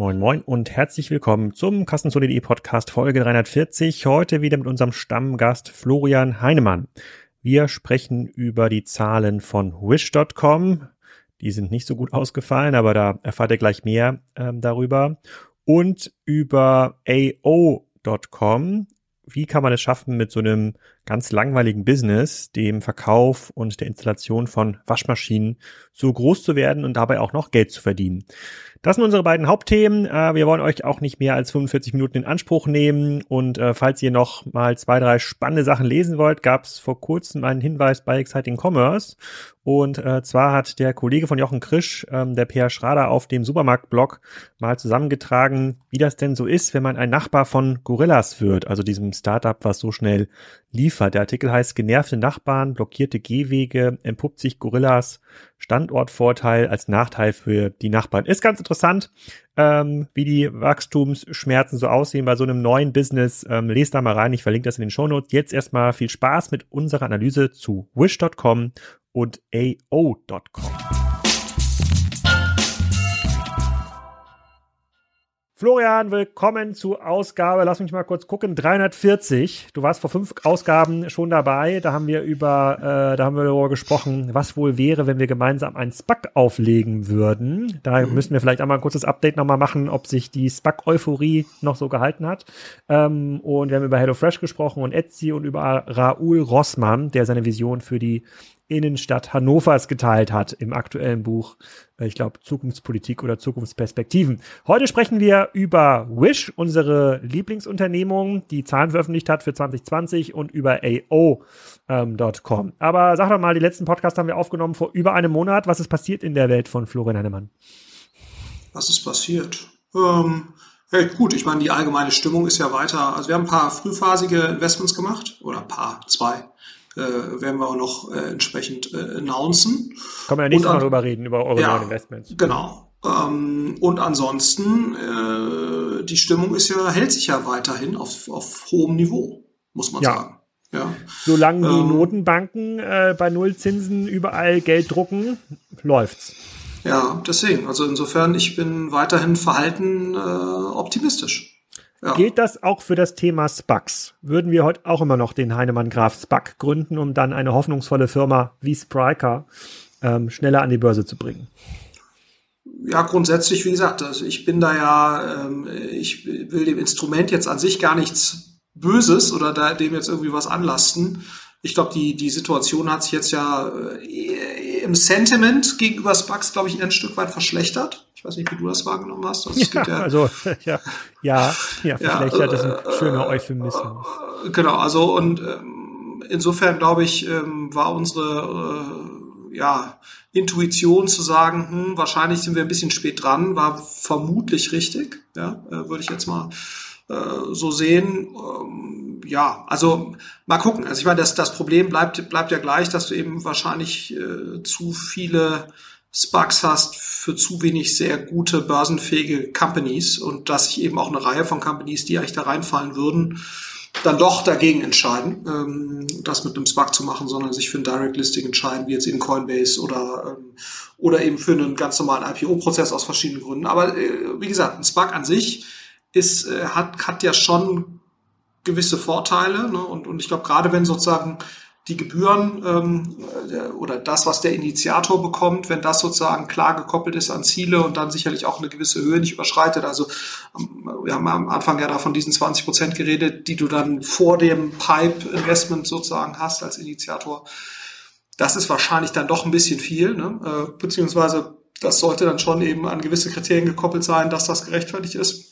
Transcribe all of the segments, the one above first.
Moin Moin und herzlich willkommen zum Kassenzone.de Podcast Folge 340. Heute wieder mit unserem Stammgast Florian Heinemann. Wir sprechen über die Zahlen von Wish.com. Die sind nicht so gut ausgefallen, aber da erfahrt ihr gleich mehr ähm, darüber. Und über AO.com. Wie kann man es schaffen, mit so einem ganz langweiligen Business, dem Verkauf und der Installation von Waschmaschinen, so groß zu werden und dabei auch noch Geld zu verdienen? Das sind unsere beiden Hauptthemen. Äh, wir wollen euch auch nicht mehr als 45 Minuten in Anspruch nehmen. Und äh, falls ihr noch mal zwei, drei spannende Sachen lesen wollt, gab es vor kurzem einen Hinweis bei Exciting Commerce. Und äh, zwar hat der Kollege von Jochen Krisch, ähm, der Peer Schrader, auf dem Supermarktblog mal zusammengetragen, wie das denn so ist, wenn man ein Nachbar von Gorillas wird, also diesem Startup, was so schnell liefert. Der Artikel heißt Genervte Nachbarn, blockierte Gehwege, entpuppt sich Gorillas Standortvorteil als Nachteil für die Nachbarn. Ist ganz interessant, ähm, wie die Wachstumsschmerzen so aussehen bei so einem neuen Business. Ähm, lest da mal rein, ich verlinke das in den Shownotes. Jetzt erstmal viel Spaß mit unserer Analyse zu Wish.com und AO.com. Florian, willkommen zu Ausgabe, lass mich mal kurz gucken, 340. Du warst vor fünf Ausgaben schon dabei. Da haben wir über, äh, da haben wir darüber gesprochen, was wohl wäre, wenn wir gemeinsam einen SPAC auflegen würden. Da mhm. müssen wir vielleicht einmal ein kurzes Update nochmal machen, ob sich die SPAC-Euphorie noch so gehalten hat. Ähm, und wir haben über HelloFresh gesprochen und Etsy und über Raoul Rossmann, der seine Vision für die Innenstadt Hannovers geteilt hat im aktuellen Buch, äh, ich glaube, Zukunftspolitik oder Zukunftsperspektiven. Heute sprechen wir über Wish, unsere Lieblingsunternehmung, die Zahlen veröffentlicht hat für 2020 und über AO.com. Ähm, Aber sag doch mal, die letzten Podcasts haben wir aufgenommen vor über einem Monat. Was ist passiert in der Welt von Florian Heinemann? Was ist passiert? Ähm, hey, gut, ich meine, die allgemeine Stimmung ist ja weiter. Also wir haben ein paar frühphasige Investments gemacht oder ein paar, zwei äh, werden wir auch noch äh, entsprechend äh, announcen. Kann man ja nächstes Mal drüber reden, über eure ja, Investments. Genau. Ähm, und ansonsten, äh, die Stimmung ist ja, hält sich ja weiterhin auf, auf hohem Niveau, muss man ja. sagen. Ja. Solange die ähm, Notenbanken äh, bei Nullzinsen überall Geld drucken, läuft's. Ja, deswegen. Also insofern, ich bin weiterhin verhalten äh, optimistisch. Ja. Gilt das auch für das Thema SPACs? Würden wir heute auch immer noch den Heinemann Graf SPAC gründen, um dann eine hoffnungsvolle Firma wie Spryker ähm, schneller an die Börse zu bringen? Ja, grundsätzlich, wie gesagt, also ich bin da ja, ähm, ich will dem Instrument jetzt an sich gar nichts Böses oder da, dem jetzt irgendwie was anlasten. Ich glaube, die, die Situation hat sich jetzt ja äh, im Sentiment gegenüber SPACs, glaube ich, ein Stück weit verschlechtert. Ich weiß nicht, wie du das wahrgenommen hast. Also ja, ja, also, ja, ja, ja, vielleicht ja, das ein äh, schöner Euphemismus. Äh, genau, also und ähm, insofern glaube ich, ähm, war unsere äh, ja, Intuition zu sagen, hm, wahrscheinlich sind wir ein bisschen spät dran, war vermutlich richtig, ja, äh, würde ich jetzt mal äh, so sehen. Ähm, ja, also mal gucken. Also ich meine, das, das Problem bleibt, bleibt ja gleich, dass du eben wahrscheinlich äh, zu viele Sparks hast für zu wenig sehr gute börsenfähige Companies und dass sich eben auch eine Reihe von Companies, die eigentlich da reinfallen würden, dann doch dagegen entscheiden, ähm, das mit einem SPAC zu machen, sondern sich für ein Direct Listing entscheiden, wie jetzt eben Coinbase oder, ähm, oder eben für einen ganz normalen IPO-Prozess aus verschiedenen Gründen. Aber äh, wie gesagt, ein SPAC an sich ist, äh, hat, hat ja schon gewisse Vorteile. Ne? Und, und ich glaube, gerade wenn sozusagen die Gebühren ähm, oder das, was der Initiator bekommt, wenn das sozusagen klar gekoppelt ist an Ziele und dann sicherlich auch eine gewisse Höhe nicht überschreitet. Also ähm, wir haben am Anfang ja da von diesen 20 Prozent geredet, die du dann vor dem Pipe-Investment sozusagen hast als Initiator. Das ist wahrscheinlich dann doch ein bisschen viel, ne? äh, beziehungsweise das sollte dann schon eben an gewisse Kriterien gekoppelt sein, dass das gerechtfertigt ist.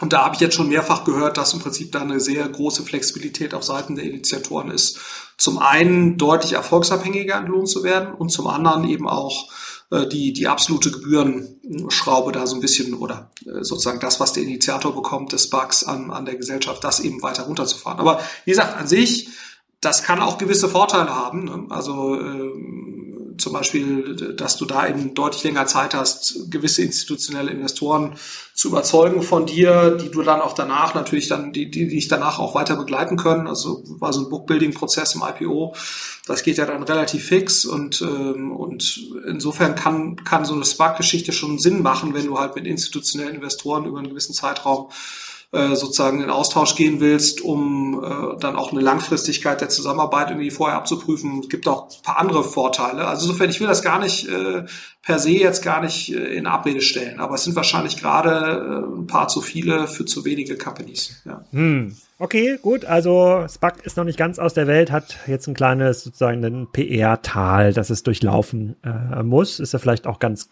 Und da habe ich jetzt schon mehrfach gehört, dass im Prinzip da eine sehr große Flexibilität auf Seiten der Initiatoren ist. Zum einen deutlich erfolgsabhängiger entlohnt zu werden und zum anderen eben auch äh, die, die absolute Gebührenschraube da so ein bisschen oder äh, sozusagen das, was der Initiator bekommt, des Bugs an, an der Gesellschaft, das eben weiter runterzufahren. Aber wie gesagt, an sich, das kann auch gewisse Vorteile haben. Ne? Also äh, zum Beispiel, dass du da eben deutlich länger Zeit hast, gewisse institutionelle Investoren zu überzeugen von dir, die du dann auch danach natürlich dann, die, die dich danach auch weiter begleiten können. Also war so ein Bookbuilding-Prozess im IPO. Das geht ja dann relativ fix und, ähm, und insofern kann, kann so eine Spark-Geschichte schon Sinn machen, wenn du halt mit institutionellen Investoren über einen gewissen Zeitraum äh, sozusagen in Austausch gehen willst, um äh, dann auch eine Langfristigkeit der Zusammenarbeit irgendwie vorher abzuprüfen. Es gibt auch ein paar andere Vorteile. Also insofern, ich will das gar nicht äh, per se jetzt gar nicht äh, in Abrede stellen, aber es sind wahrscheinlich gerade äh, ein paar zu viele für zu wenige Companies. Ja. Hm. Okay, gut. Also SPAC ist noch nicht ganz aus der Welt, hat jetzt ein kleines sozusagen ein PR-Tal, das es durchlaufen äh, muss. Ist ja vielleicht auch ganz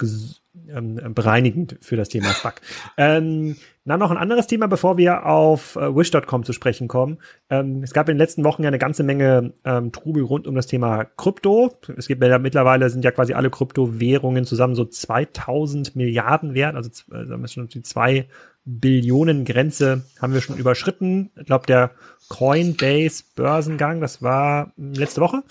ähm, bereinigend für das Thema SPAC. ähm, dann noch ein anderes Thema, bevor wir auf äh, Wish.com zu sprechen kommen. Ähm, es gab in den letzten Wochen ja eine ganze Menge ähm, Trubel rund um das Thema Krypto. Es gibt ja mittlerweile sind ja quasi alle Kryptowährungen zusammen so 2000 Milliarden wert, also äh, sagen wir schon die zwei Billionen Grenze haben wir schon überschritten. Ich glaube, der Coinbase Börsengang, das war letzte Woche,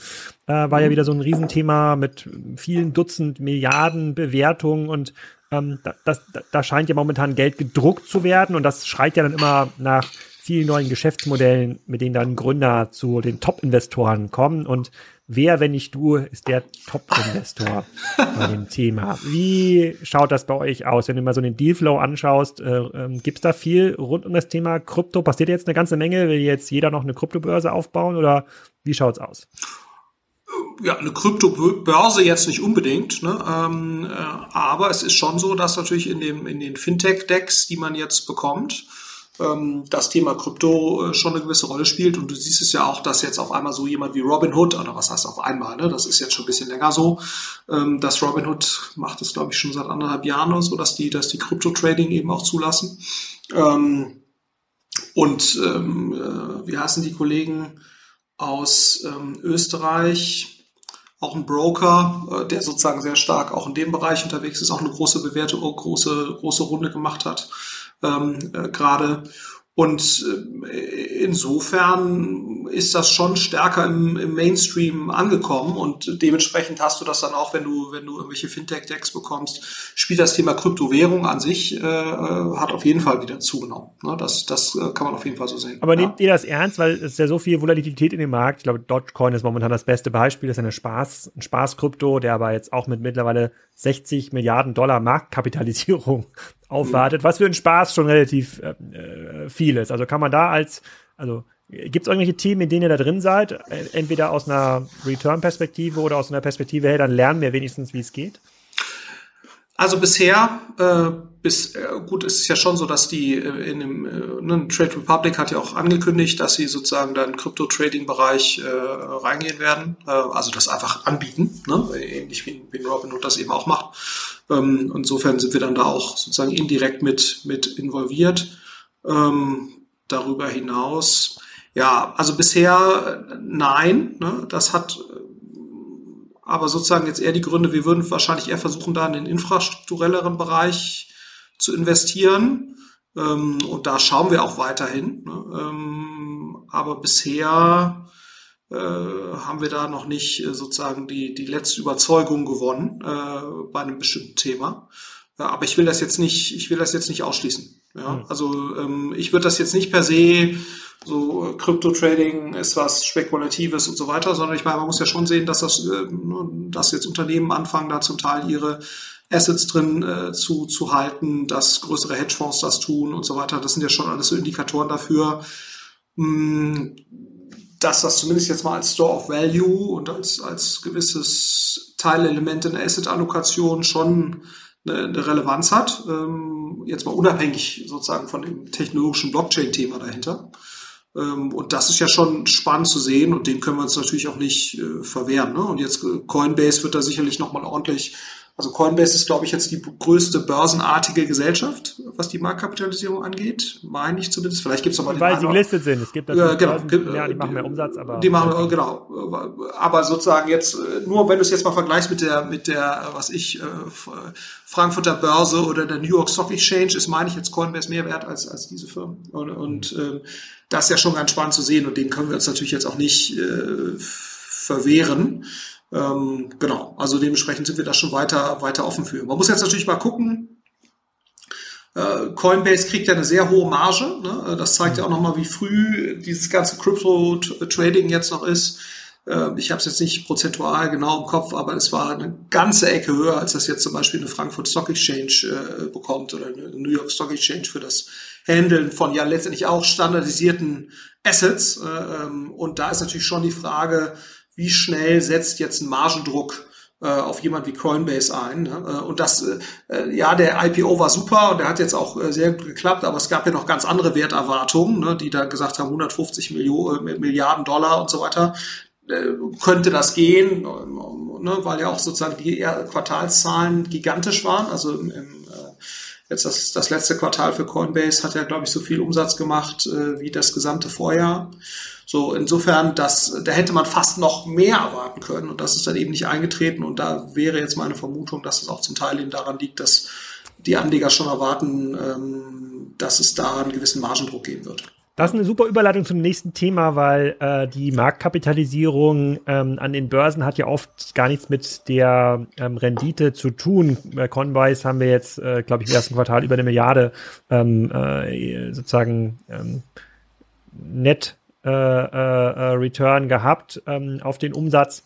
äh, war ja wieder so ein Riesenthema mit vielen Dutzend Milliarden Bewertungen und ähm, da, das, da scheint ja momentan Geld gedruckt zu werden und das schreit ja dann immer nach vielen neuen Geschäftsmodellen, mit denen dann Gründer zu den Top-Investoren kommen. Und wer, wenn nicht du, ist der Top-Investor bei dem Thema? Wie schaut das bei euch aus, wenn du mal so den Dealflow anschaust? Äh, äh, Gibt es da viel rund um das Thema Krypto? Passiert jetzt eine ganze Menge? Will jetzt jeder noch eine Kryptobörse aufbauen oder wie schaut's aus? Ja, eine Kryptobörse jetzt nicht unbedingt, ne? ähm, äh, aber es ist schon so, dass natürlich in, dem, in den Fintech-Decks, die man jetzt bekommt, ähm, das Thema Krypto äh, schon eine gewisse Rolle spielt. Und du siehst es ja auch, dass jetzt auf einmal so jemand wie Robinhood, oder was heißt auf einmal, ne? das ist jetzt schon ein bisschen länger so, ähm, dass Robinhood macht das, glaube ich, schon seit anderthalb Jahren oder so, dass die, dass die Krypto-Trading eben auch zulassen. Ähm, und ähm, äh, wie heißen die Kollegen aus ähm, Österreich? auch ein Broker, äh, der sozusagen sehr stark auch in dem Bereich unterwegs ist, auch eine große Bewertung, große, große Runde gemacht hat ähm, äh, gerade. Und äh, insofern ist das schon stärker im, im, Mainstream angekommen und dementsprechend hast du das dann auch, wenn du, wenn du irgendwelche Fintech-Decks bekommst, spielt das Thema Kryptowährung an sich, äh, äh hat auf jeden Fall wieder zugenommen. Ne? Das, das äh, kann man auf jeden Fall so sehen. Aber ja. nehmt ihr das ernst, weil es ist ja so viel Volatilität in dem Markt. Ich glaube, Dogecoin ist momentan das beste Beispiel, das ist eine Spaß, ein Spaß-Krypto, der aber jetzt auch mit mittlerweile 60 Milliarden Dollar Marktkapitalisierung aufwartet, was für ein Spaß schon relativ äh, äh viel ist. Also kann man da als, also gibt es irgendwelche Themen, in denen ihr da drin seid? Entweder aus einer Return-Perspektive oder aus einer Perspektive, hey, dann lernen wir wenigstens, wie es geht? Also bisher, äh, bis, äh, gut, es ist ja schon so, dass die äh, in dem äh, ne, Trade Republic hat ja auch angekündigt, dass sie sozusagen da in Crypto-Trading-Bereich äh, reingehen werden, äh, also das einfach anbieten, ne? ähnlich wie, wie Robinhood das eben auch macht. Ähm, insofern sind wir dann da auch sozusagen indirekt mit, mit involviert. Ähm, darüber hinaus, ja, also bisher nein, ne? das hat aber sozusagen jetzt eher die Gründe, wir würden wahrscheinlich eher versuchen, da in den infrastrukturelleren Bereich zu investieren. Ähm, und da schauen wir auch weiterhin. Ne? Ähm, aber bisher äh, haben wir da noch nicht äh, sozusagen die, die letzte Überzeugung gewonnen äh, bei einem bestimmten Thema. Ja, aber ich will das jetzt nicht, ich will das jetzt nicht ausschließen. Ja, hm. also ähm, ich würde das jetzt nicht per se so Krypto-Trading ist was Spekulatives und so weiter, sondern ich meine, man muss ja schon sehen, dass das, äh, dass jetzt Unternehmen anfangen, da zum Teil ihre Assets drin äh, zu, zu halten, dass größere Hedgefonds das tun und so weiter. Das sind ja schon alles so Indikatoren dafür, mh, hm, dass das zumindest jetzt mal als Store of Value und als, als gewisses Teilelement in der Asset-Allokation schon eine, eine Relevanz hat. Ähm, jetzt mal unabhängig sozusagen von dem technologischen Blockchain-Thema dahinter. Ähm, und das ist ja schon spannend zu sehen und dem können wir uns natürlich auch nicht äh, verwehren. Ne? Und jetzt äh, Coinbase wird da sicherlich nochmal ordentlich also Coinbase ist, glaube ich, jetzt die größte börsenartige Gesellschaft, was die Marktkapitalisierung angeht. Meine ich zumindest. Vielleicht gibt es aber Weil sie gelistet sind. Es gibt natürlich äh, genau, Börsen, ja, die machen mehr Umsatz, aber. Die machen, äh, genau. Aber sozusagen jetzt, äh, nur wenn du es jetzt mal vergleichst mit der, mit der, was ich, äh, Frankfurter Börse oder der New York Stock Exchange, ist, meine ich jetzt Coinbase mehr wert als, als diese Firmen. Und, und äh, das ist ja schon ganz spannend zu sehen und den können wir uns natürlich jetzt auch nicht äh, verwehren. Ähm, genau, also dementsprechend sind wir da schon weiter, weiter offen für. Man muss jetzt natürlich mal gucken, äh, Coinbase kriegt ja eine sehr hohe Marge. Ne? Das zeigt ja auch nochmal, wie früh dieses ganze Crypto-Trading jetzt noch ist. Äh, ich habe es jetzt nicht prozentual genau im Kopf, aber es war eine ganze Ecke höher, als das jetzt zum Beispiel eine Frankfurt Stock Exchange äh, bekommt oder eine New York Stock Exchange für das Handeln von ja letztendlich auch standardisierten Assets. Äh, ähm, und da ist natürlich schon die Frage, wie schnell setzt jetzt ein Margendruck äh, auf jemand wie Coinbase ein. Ne? Äh, und das, äh, ja, der IPO war super und der hat jetzt auch sehr gut geklappt, aber es gab ja noch ganz andere Werterwartungen, ne, die da gesagt haben, 150 Millionen, Milliarden Dollar und so weiter. Könnte das gehen, ne, weil ja auch sozusagen die Quartalszahlen gigantisch waren. Also im, im Jetzt das, das letzte Quartal für Coinbase hat ja, glaube ich, so viel Umsatz gemacht äh, wie das gesamte Vorjahr. So, insofern, das, da hätte man fast noch mehr erwarten können und das ist dann eben nicht eingetreten und da wäre jetzt meine Vermutung, dass es auch zum Teil eben daran liegt, dass die Anleger schon erwarten, ähm, dass es da einen gewissen Margendruck geben wird. Das ist eine super Überleitung zum nächsten Thema, weil äh, die Marktkapitalisierung ähm, an den Börsen hat ja oft gar nichts mit der ähm, Rendite zu tun. Bei Coinbase haben wir jetzt, äh, glaube ich, im ersten Quartal über eine Milliarde ähm, äh, sozusagen ähm, net äh, äh, Return gehabt ähm, auf den Umsatz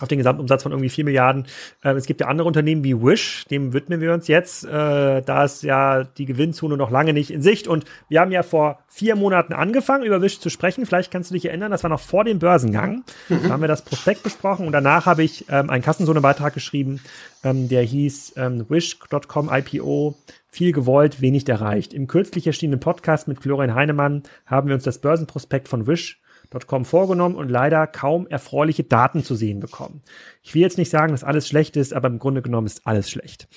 auf den Gesamtumsatz von irgendwie 4 Milliarden. Ähm, es gibt ja andere Unternehmen wie Wish, dem widmen wir uns jetzt. Äh, da ist ja die Gewinnzone noch lange nicht in Sicht. Und wir haben ja vor vier Monaten angefangen, über Wish zu sprechen. Vielleicht kannst du dich erinnern, das war noch vor dem Börsengang. Mhm. Da haben wir das Prospekt besprochen und danach habe ich ähm, einen Kassenzone-Beitrag geschrieben, ähm, der hieß ähm, Wish.com IPO. Viel gewollt, wenig erreicht. Im kürzlich erschienenen Podcast mit Florian Heinemann haben wir uns das Börsenprospekt von Wish Com vorgenommen und leider kaum erfreuliche Daten zu sehen bekommen. Ich will jetzt nicht sagen, dass alles schlecht ist, aber im Grunde genommen ist alles schlecht.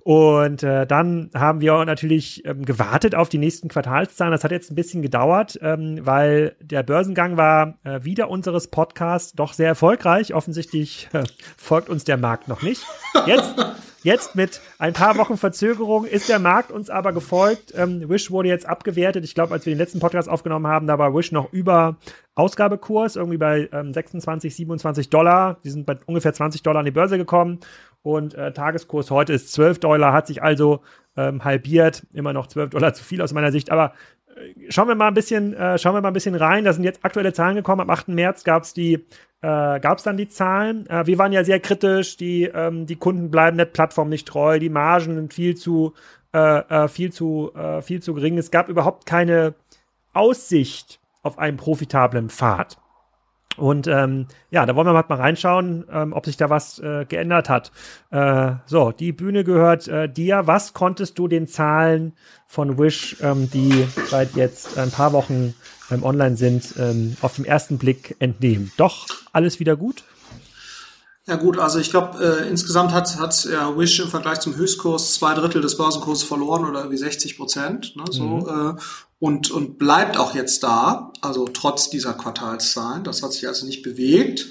Und äh, dann haben wir natürlich ähm, gewartet auf die nächsten Quartalszahlen. Das hat jetzt ein bisschen gedauert, ähm, weil der Börsengang war äh, wieder unseres Podcasts doch sehr erfolgreich. Offensichtlich äh, folgt uns der Markt noch nicht. Jetzt Jetzt mit ein paar Wochen Verzögerung ist der Markt uns aber gefolgt. Ähm, Wish wurde jetzt abgewertet. Ich glaube, als wir den letzten Podcast aufgenommen haben, da war Wish noch über Ausgabekurs, irgendwie bei ähm, 26, 27 Dollar. Die sind bei ungefähr 20 Dollar an die Börse gekommen. Und äh, Tageskurs heute ist 12 Dollar, hat sich also ähm, halbiert. Immer noch 12 Dollar zu viel aus meiner Sicht. Aber äh, schauen wir mal ein bisschen, äh, schauen wir mal ein bisschen rein. Da sind jetzt aktuelle Zahlen gekommen. Am 8. März gab es die äh, gab es dann die Zahlen. Äh, wir waren ja sehr kritisch, die, ähm, die Kunden bleiben der Plattform nicht treu, die Margen sind viel zu, äh, äh, viel zu, äh, viel zu gering. Es gab überhaupt keine Aussicht auf einen profitablen Pfad. Und ähm, ja, da wollen wir mal reinschauen, ähm, ob sich da was äh, geändert hat. Äh, so, die Bühne gehört äh, dir. Was konntest du den Zahlen von Wish, ähm, die seit jetzt ein paar Wochen ähm, online sind, ähm, auf den ersten Blick entnehmen? Doch alles wieder gut? Ja gut, also ich glaube, äh, insgesamt hat, hat ja, Wish im Vergleich zum Höchstkurs zwei Drittel des Börsenkurses verloren oder wie 60 Prozent. Ne, so, mhm. äh, und, und bleibt auch jetzt da, also trotz dieser Quartalszahlen. Das hat sich also nicht bewegt.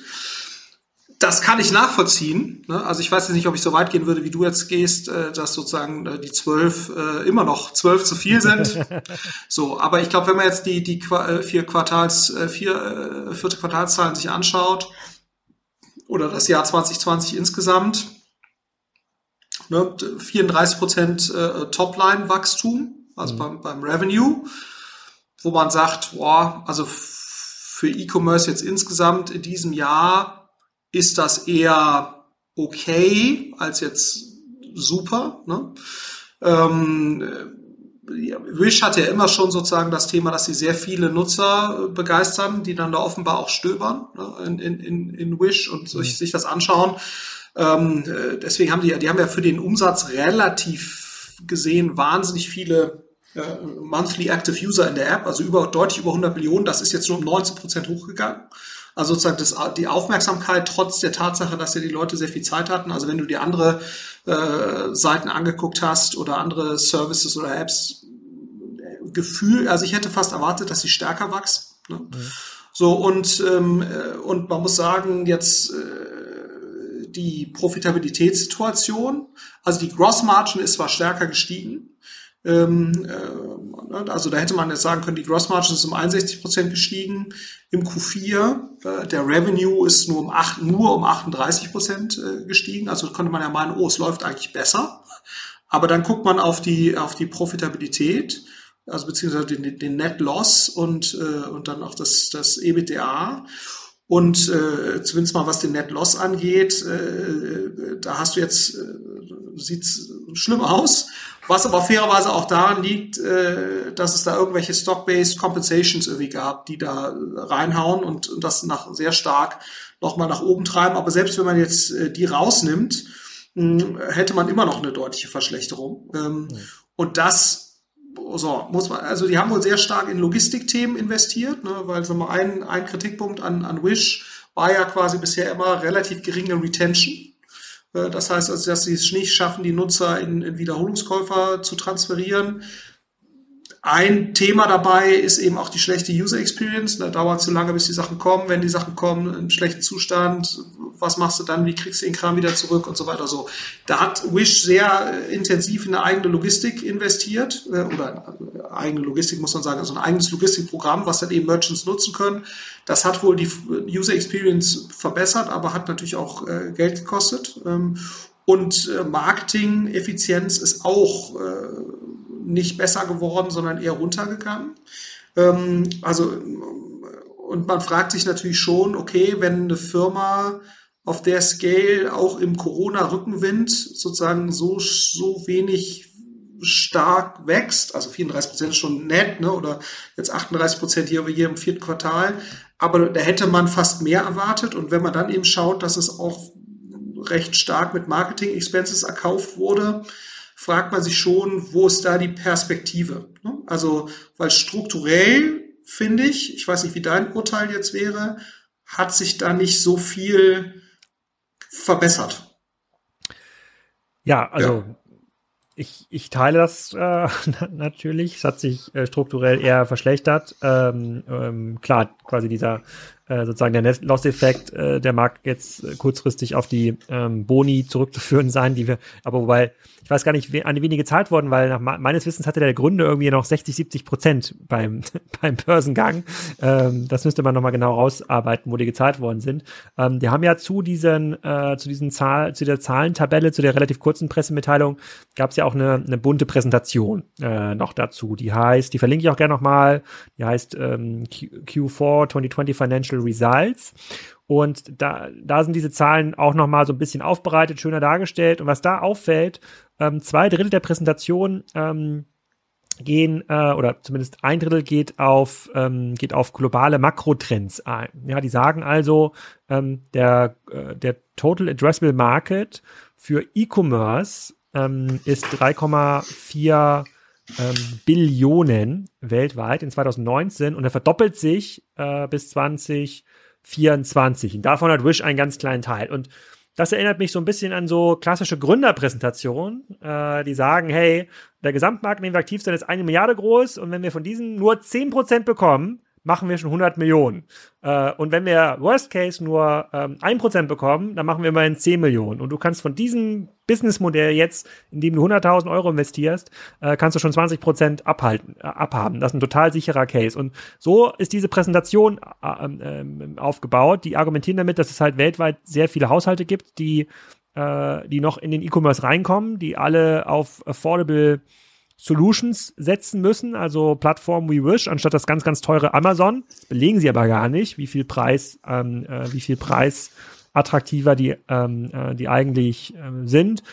Das kann ich nachvollziehen. Ne? Also ich weiß jetzt nicht, ob ich so weit gehen würde, wie du jetzt gehst, äh, dass sozusagen äh, die zwölf äh, immer noch zwölf zu viel sind. so, aber ich glaube, wenn man jetzt die, die äh, vier Quartals, äh, vier, äh, vierte Quartalszahlen sich anschaut, oder das Jahr 2020 insgesamt. Ne, 34 Prozent äh, Topline-Wachstum, also mhm. beim, beim Revenue, wo man sagt, boah, also für E-Commerce jetzt insgesamt in diesem Jahr ist das eher okay als jetzt super. Ne? Ähm, Wish hat ja immer schon sozusagen das Thema, dass sie sehr viele Nutzer begeistern, die dann da offenbar auch stöbern ne, in, in, in Wish und sich, mhm. sich das anschauen. Ähm, äh, deswegen haben die, die haben ja für den Umsatz relativ gesehen wahnsinnig viele äh, Monthly Active User in der App, also über, deutlich über 100 Millionen. Das ist jetzt nur um 19 Prozent hochgegangen. Also sozusagen das, die Aufmerksamkeit trotz der Tatsache, dass ja die Leute sehr viel Zeit hatten. Also wenn du dir andere äh, Seiten angeguckt hast oder andere Services oder Apps, Gefühl, also ich hätte fast erwartet, dass sie stärker wachsen. Ne? Mhm. So und ähm, äh, und man muss sagen jetzt äh, die Profitabilitätssituation, also die Gross Margin ist zwar stärker gestiegen, ähm, äh, Ne? Also da hätte man jetzt sagen können, die Gross Margin ist um 61 Prozent gestiegen. Im Q4 äh, der Revenue ist nur um, 8, nur um 38 Prozent äh, gestiegen. Also konnte man ja meinen, oh, es läuft eigentlich besser. Aber dann guckt man auf die, auf die Profitabilität, also beziehungsweise den, den Net Loss und, und dann auch das, das EBITDA. Und äh, zumindest mal was den Net Loss angeht, äh, da hast du jetzt, äh, sieht's schlimm aus. Was aber fairerweise auch daran liegt, äh, dass es da irgendwelche Stock-Based Compensations irgendwie gab, die da reinhauen und, und das nach sehr stark nochmal nach oben treiben. Aber selbst wenn man jetzt äh, die rausnimmt, mh, hätte man immer noch eine deutliche Verschlechterung. Ähm, ja. Und das so, muss man, also die haben wohl sehr stark in Logistikthemen investiert, ne, weil so mal ein, ein Kritikpunkt an, an Wish war ja quasi bisher immer relativ geringe Retention. Äh, das heißt also, dass sie es nicht schaffen, die Nutzer in, in Wiederholungskäufer zu transferieren. Ein Thema dabei ist eben auch die schlechte User Experience. Da dauert zu lange, bis die Sachen kommen. Wenn die Sachen kommen, im schlechten Zustand, was machst du dann? Wie kriegst du den Kram wieder zurück und so weiter? So, da hat Wish sehr intensiv in eine eigene Logistik investiert äh, oder äh, eigene Logistik muss man sagen, also ein eigenes Logistikprogramm, was dann eben Merchants nutzen können. Das hat wohl die User Experience verbessert, aber hat natürlich auch äh, Geld gekostet. Ähm, und Marketing-Effizienz ist auch nicht besser geworden, sondern eher runtergegangen. Ähm, also, und man fragt sich natürlich schon, okay, wenn eine Firma auf der Scale auch im Corona-Rückenwind sozusagen so, so wenig stark wächst, also 34 Prozent ist schon nett, ne, oder jetzt 38 Prozent hier, hier im vierten Quartal, aber da hätte man fast mehr erwartet und wenn man dann eben schaut, dass es auch recht stark mit Marketing-Expenses erkauft wurde, fragt man sich schon, wo ist da die Perspektive? Ne? Also, weil strukturell finde ich, ich weiß nicht, wie dein Urteil jetzt wäre, hat sich da nicht so viel verbessert. Ja, also ja. Ich, ich teile das äh, natürlich. Es hat sich äh, strukturell eher verschlechtert. Ähm, ähm, klar, quasi dieser äh, sozusagen der Loss-Effekt, äh, der mag jetzt äh, kurzfristig auf die ähm, Boni zurückzuführen sein, die wir, aber wobei, ich weiß gar nicht, we an die gezahlt wurden, weil nach meines Wissens hatte der Gründe irgendwie noch 60, 70 Prozent beim, beim Börsengang. Ähm, das müsste man nochmal genau rausarbeiten, wo die gezahlt worden sind. Ähm, die haben ja zu diesen, äh, zu diesen Zahl, zu der Zahlentabelle, zu der relativ kurzen Pressemitteilung, gab es ja auch eine, eine bunte Präsentation äh, noch dazu. Die heißt, die verlinke ich auch gerne nochmal, die heißt ähm, Q4 2020 Financial Financial Results. Und da, da sind diese Zahlen auch nochmal so ein bisschen aufbereitet, schöner dargestellt. Und was da auffällt, ähm, zwei Drittel der Präsentation ähm, gehen äh, oder zumindest ein Drittel geht auf ähm, geht auf globale Makrotrends ein. Ja, die sagen also, ähm, der äh, der Total Addressable Market für E-Commerce ähm, ist 3,4 ähm, Billionen weltweit in 2019 und er verdoppelt sich äh, bis 2024. Und davon hat Wish einen ganz kleinen Teil. Und das erinnert mich so ein bisschen an so klassische Gründerpräsentationen, äh, die sagen, hey, der Gesamtmarkt, in dem wir aktiv sind, ist eine Milliarde groß und wenn wir von diesen nur zehn Prozent bekommen, machen wir schon 100 Millionen. Äh, und wenn wir Worst Case nur ähm, 1% bekommen, dann machen wir immerhin 10 Millionen. Und du kannst von diesem Businessmodell jetzt, in dem du 100.000 Euro investierst, äh, kannst du schon 20% abhalten, äh, abhaben. Das ist ein total sicherer Case. Und so ist diese Präsentation äh, äh, aufgebaut. Die argumentieren damit, dass es halt weltweit sehr viele Haushalte gibt, die, äh, die noch in den E-Commerce reinkommen, die alle auf affordable Solutions setzen müssen, also Plattformen wie Wish, anstatt das ganz, ganz teure Amazon. Belegen sie aber gar nicht, wie viel Preis, ähm, äh, wie viel Preis attraktiver die, ähm, äh, die eigentlich äh, sind.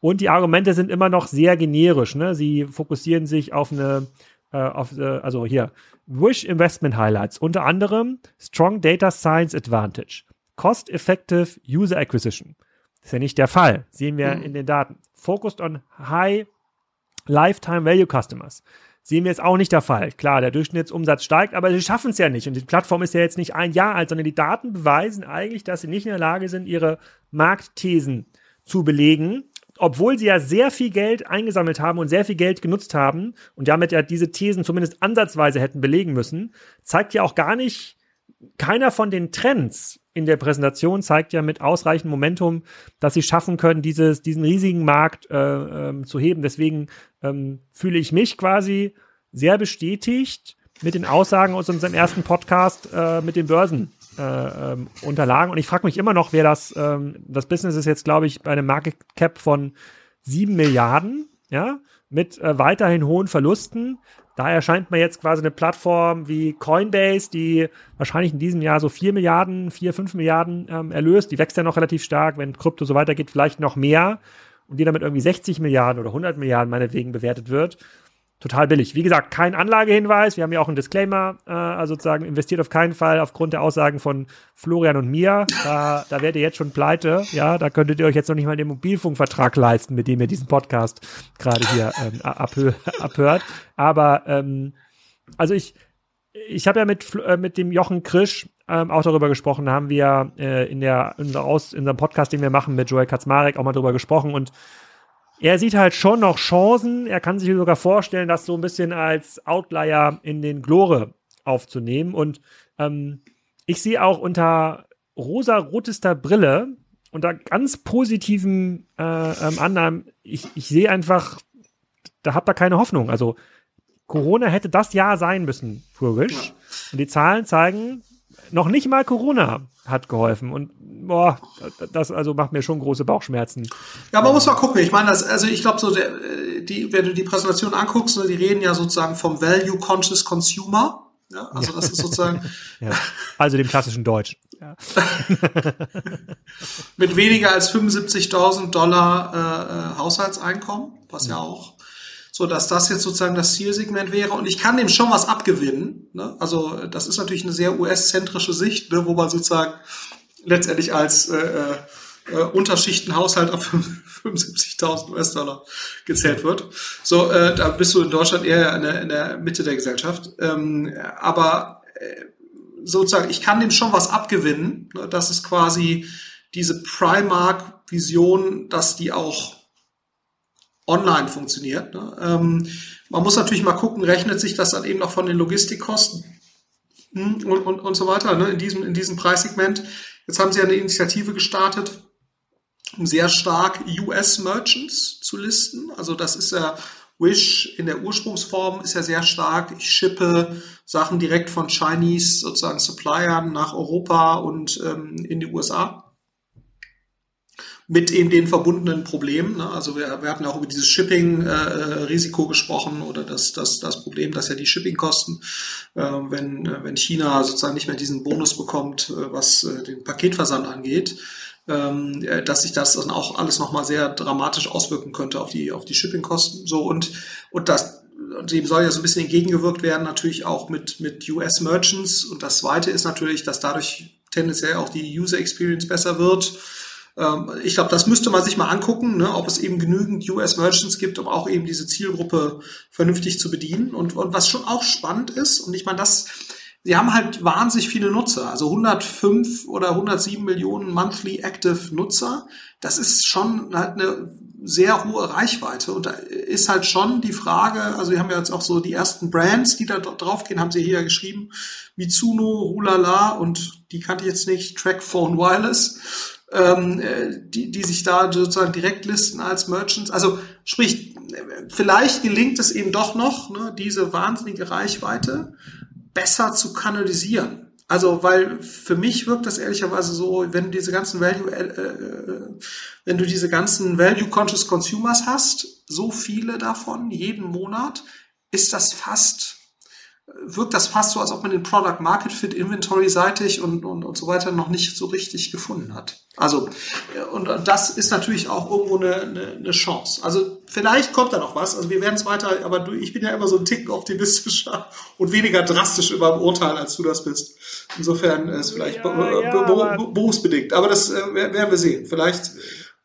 Und die Argumente sind immer noch sehr generisch. Ne? Sie fokussieren sich auf eine, äh, auf, äh, also hier, Wish Investment Highlights, unter anderem Strong Data Science Advantage, Cost-Effective User Acquisition. Das ist ja nicht der Fall, sehen wir mhm. in den Daten. Focused on High Lifetime Value Customers. Sehen wir jetzt auch nicht der Fall. Klar, der Durchschnittsumsatz steigt, aber sie schaffen es ja nicht. Und die Plattform ist ja jetzt nicht ein Jahr alt, sondern die Daten beweisen eigentlich, dass sie nicht in der Lage sind, ihre Marktthesen zu belegen, obwohl sie ja sehr viel Geld eingesammelt haben und sehr viel Geld genutzt haben und damit ja diese Thesen zumindest ansatzweise hätten belegen müssen, zeigt ja auch gar nicht, keiner von den Trends in der Präsentation zeigt ja mit ausreichend Momentum, dass sie schaffen können, dieses, diesen riesigen Markt äh, ähm, zu heben. Deswegen ähm, fühle ich mich quasi sehr bestätigt mit den Aussagen aus unserem ersten Podcast äh, mit den Börsen. Äh, ähm, Unterlagen und ich frage mich immer noch, wer das, ähm, das Business ist jetzt, glaube ich, bei einem Market Cap von sieben Milliarden, ja, mit äh, weiterhin hohen Verlusten. Da erscheint mir jetzt quasi eine Plattform wie Coinbase, die wahrscheinlich in diesem Jahr so vier Milliarden, vier, fünf Milliarden ähm, erlöst. Die wächst ja noch relativ stark, wenn Krypto so weitergeht, vielleicht noch mehr und die damit irgendwie 60 Milliarden oder 100 Milliarden meinetwegen bewertet wird total billig. Wie gesagt, kein Anlagehinweis. Wir haben ja auch einen Disclaimer, äh, also sozusagen investiert auf keinen Fall aufgrund der Aussagen von Florian und mir. Da, da werdet ihr jetzt schon pleite. Ja, da könntet ihr euch jetzt noch nicht mal den Mobilfunkvertrag leisten, mit dem ihr diesen Podcast gerade hier ähm, abhö abhört. Aber ähm, also ich, ich habe ja mit, äh, mit dem Jochen Krisch ähm, auch darüber gesprochen, haben wir äh, in der in, aus, in unserem Podcast, den wir machen mit Joel Kaczmarek, auch mal darüber gesprochen und er sieht halt schon noch Chancen. Er kann sich sogar vorstellen, das so ein bisschen als Outlier in den Glore aufzunehmen. Und ähm, ich sehe auch unter rosa-rotester Brille, unter ganz positiven äh, ähm, Annahmen, ich, ich sehe einfach, da habt ihr keine Hoffnung. Also Corona hätte das Jahr sein müssen für Wish. Und die Zahlen zeigen, noch nicht mal Corona hat geholfen. Und boah, das also macht mir schon große Bauchschmerzen. Ja, man muss mal gucken. Ich meine, das, also ich glaube, so der, die, wenn du die Präsentation anguckst, ne, die reden ja sozusagen vom Value Conscious Consumer. Ja, also das ist sozusagen. ja. Also dem klassischen Deutsch. Ja. mit weniger als 75.000 Dollar äh, äh, Haushaltseinkommen, was ja mhm. auch so dass das jetzt sozusagen das Zielsegment wäre. Und ich kann dem schon was abgewinnen. Ne? Also das ist natürlich eine sehr US-zentrische Sicht, ne? wo man sozusagen letztendlich als äh, äh, äh Unterschichtenhaushalt ab 75.000 US-Dollar gezählt wird. So, äh, da bist du in Deutschland eher in der, in der Mitte der Gesellschaft. Ähm, aber äh, sozusagen, ich kann dem schon was abgewinnen. Ne? Das ist quasi diese Primark-Vision, dass die auch online funktioniert. Ne? Ähm, man muss natürlich mal gucken, rechnet sich das dann eben noch von den Logistikkosten hm, und, und, und so weiter ne? in, diesem, in diesem Preissegment. Jetzt haben sie eine Initiative gestartet, um sehr stark US-Merchants zu listen. Also das ist ja Wish in der Ursprungsform ist ja sehr stark. Ich shippe Sachen direkt von Chinese sozusagen Suppliern nach Europa und ähm, in die USA mit eben den verbundenen Problemen. Ne? Also wir, wir hatten auch über dieses Shipping-Risiko äh, gesprochen oder das, das, das Problem, dass ja die Shippingkosten, äh, wenn, äh, wenn China sozusagen nicht mehr diesen Bonus bekommt, äh, was äh, den Paketversand angeht, ähm, äh, dass sich das dann auch alles nochmal sehr dramatisch auswirken könnte auf die, auf die Shippingkosten. So und, und das dem soll ja so ein bisschen entgegengewirkt werden, natürlich auch mit, mit US Merchants. Und das zweite ist natürlich, dass dadurch tendenziell auch die User Experience besser wird. Ähm, ich glaube, das müsste man sich mal angucken, ne, ob es eben genügend US-Merchants gibt, um auch eben diese Zielgruppe vernünftig zu bedienen. Und, und was schon auch spannend ist, und ich meine, das, sie haben halt wahnsinnig viele Nutzer, also 105 oder 107 Millionen monthly active Nutzer. Das ist schon halt eine sehr hohe Reichweite. Und da ist halt schon die Frage, also wir haben ja jetzt auch so die ersten Brands, die da draufgehen, haben sie hier ja geschrieben, Mitsuno, Hulala und die kannte ich jetzt nicht, Trackphone Wireless ähm, äh, die, die sich da sozusagen direkt listen als Merchants. Also sprich, vielleicht gelingt es eben doch noch, ne, diese wahnsinnige Reichweite besser zu kanalisieren. Also, weil für mich wirkt das ehrlicherweise so, wenn du diese ganzen Value, äh, äh, wenn du diese ganzen Value-Conscious Consumers hast, so viele davon jeden Monat, ist das fast wirkt das fast so, als ob man den Product Market Fit Inventory seitig und, und, und so weiter noch nicht so richtig gefunden hat. Also, und das ist natürlich auch irgendwo eine, eine, eine Chance. Also, vielleicht kommt da noch was. Also, wir werden es weiter, aber du, ich bin ja immer so ein Tick optimistischer und weniger drastisch über Urteil, als du das bist. Insofern ist es vielleicht ja, ja, berufsbedingt. Aber das äh, werden wir sehen. Vielleicht,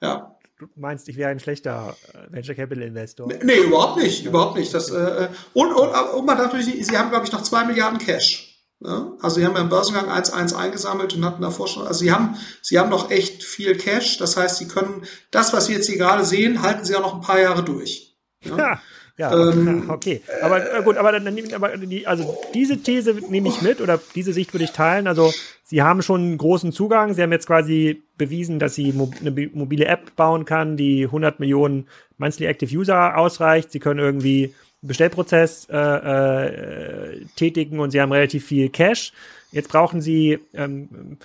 ja du meinst, ich wäre ein schlechter äh, Venture Capital Investor? Nee, überhaupt nicht, ja. überhaupt nicht. Das, äh, und, und, und man darf natürlich, sie haben, glaube ich, noch zwei Milliarden Cash. Ja? Also sie haben ja im Börsengang 1,1 eingesammelt und hatten davor schon, also sie haben, sie haben noch echt viel Cash. Das heißt, sie können das, was wir jetzt hier gerade sehen, halten sie auch noch ein paar Jahre durch. Ja. ja. Ja, ähm, okay. Aber äh, gut, aber dann ich aber die, also diese These nehme ich mit oder diese Sicht würde ich teilen. Also Sie haben schon einen großen Zugang. Sie haben jetzt quasi bewiesen, dass Sie eine mobile App bauen kann, die 100 Millionen Monthly Active User ausreicht. Sie können irgendwie Bestellprozess äh, äh, tätigen und sie haben relativ viel Cash. Jetzt brauchen sie, ähm,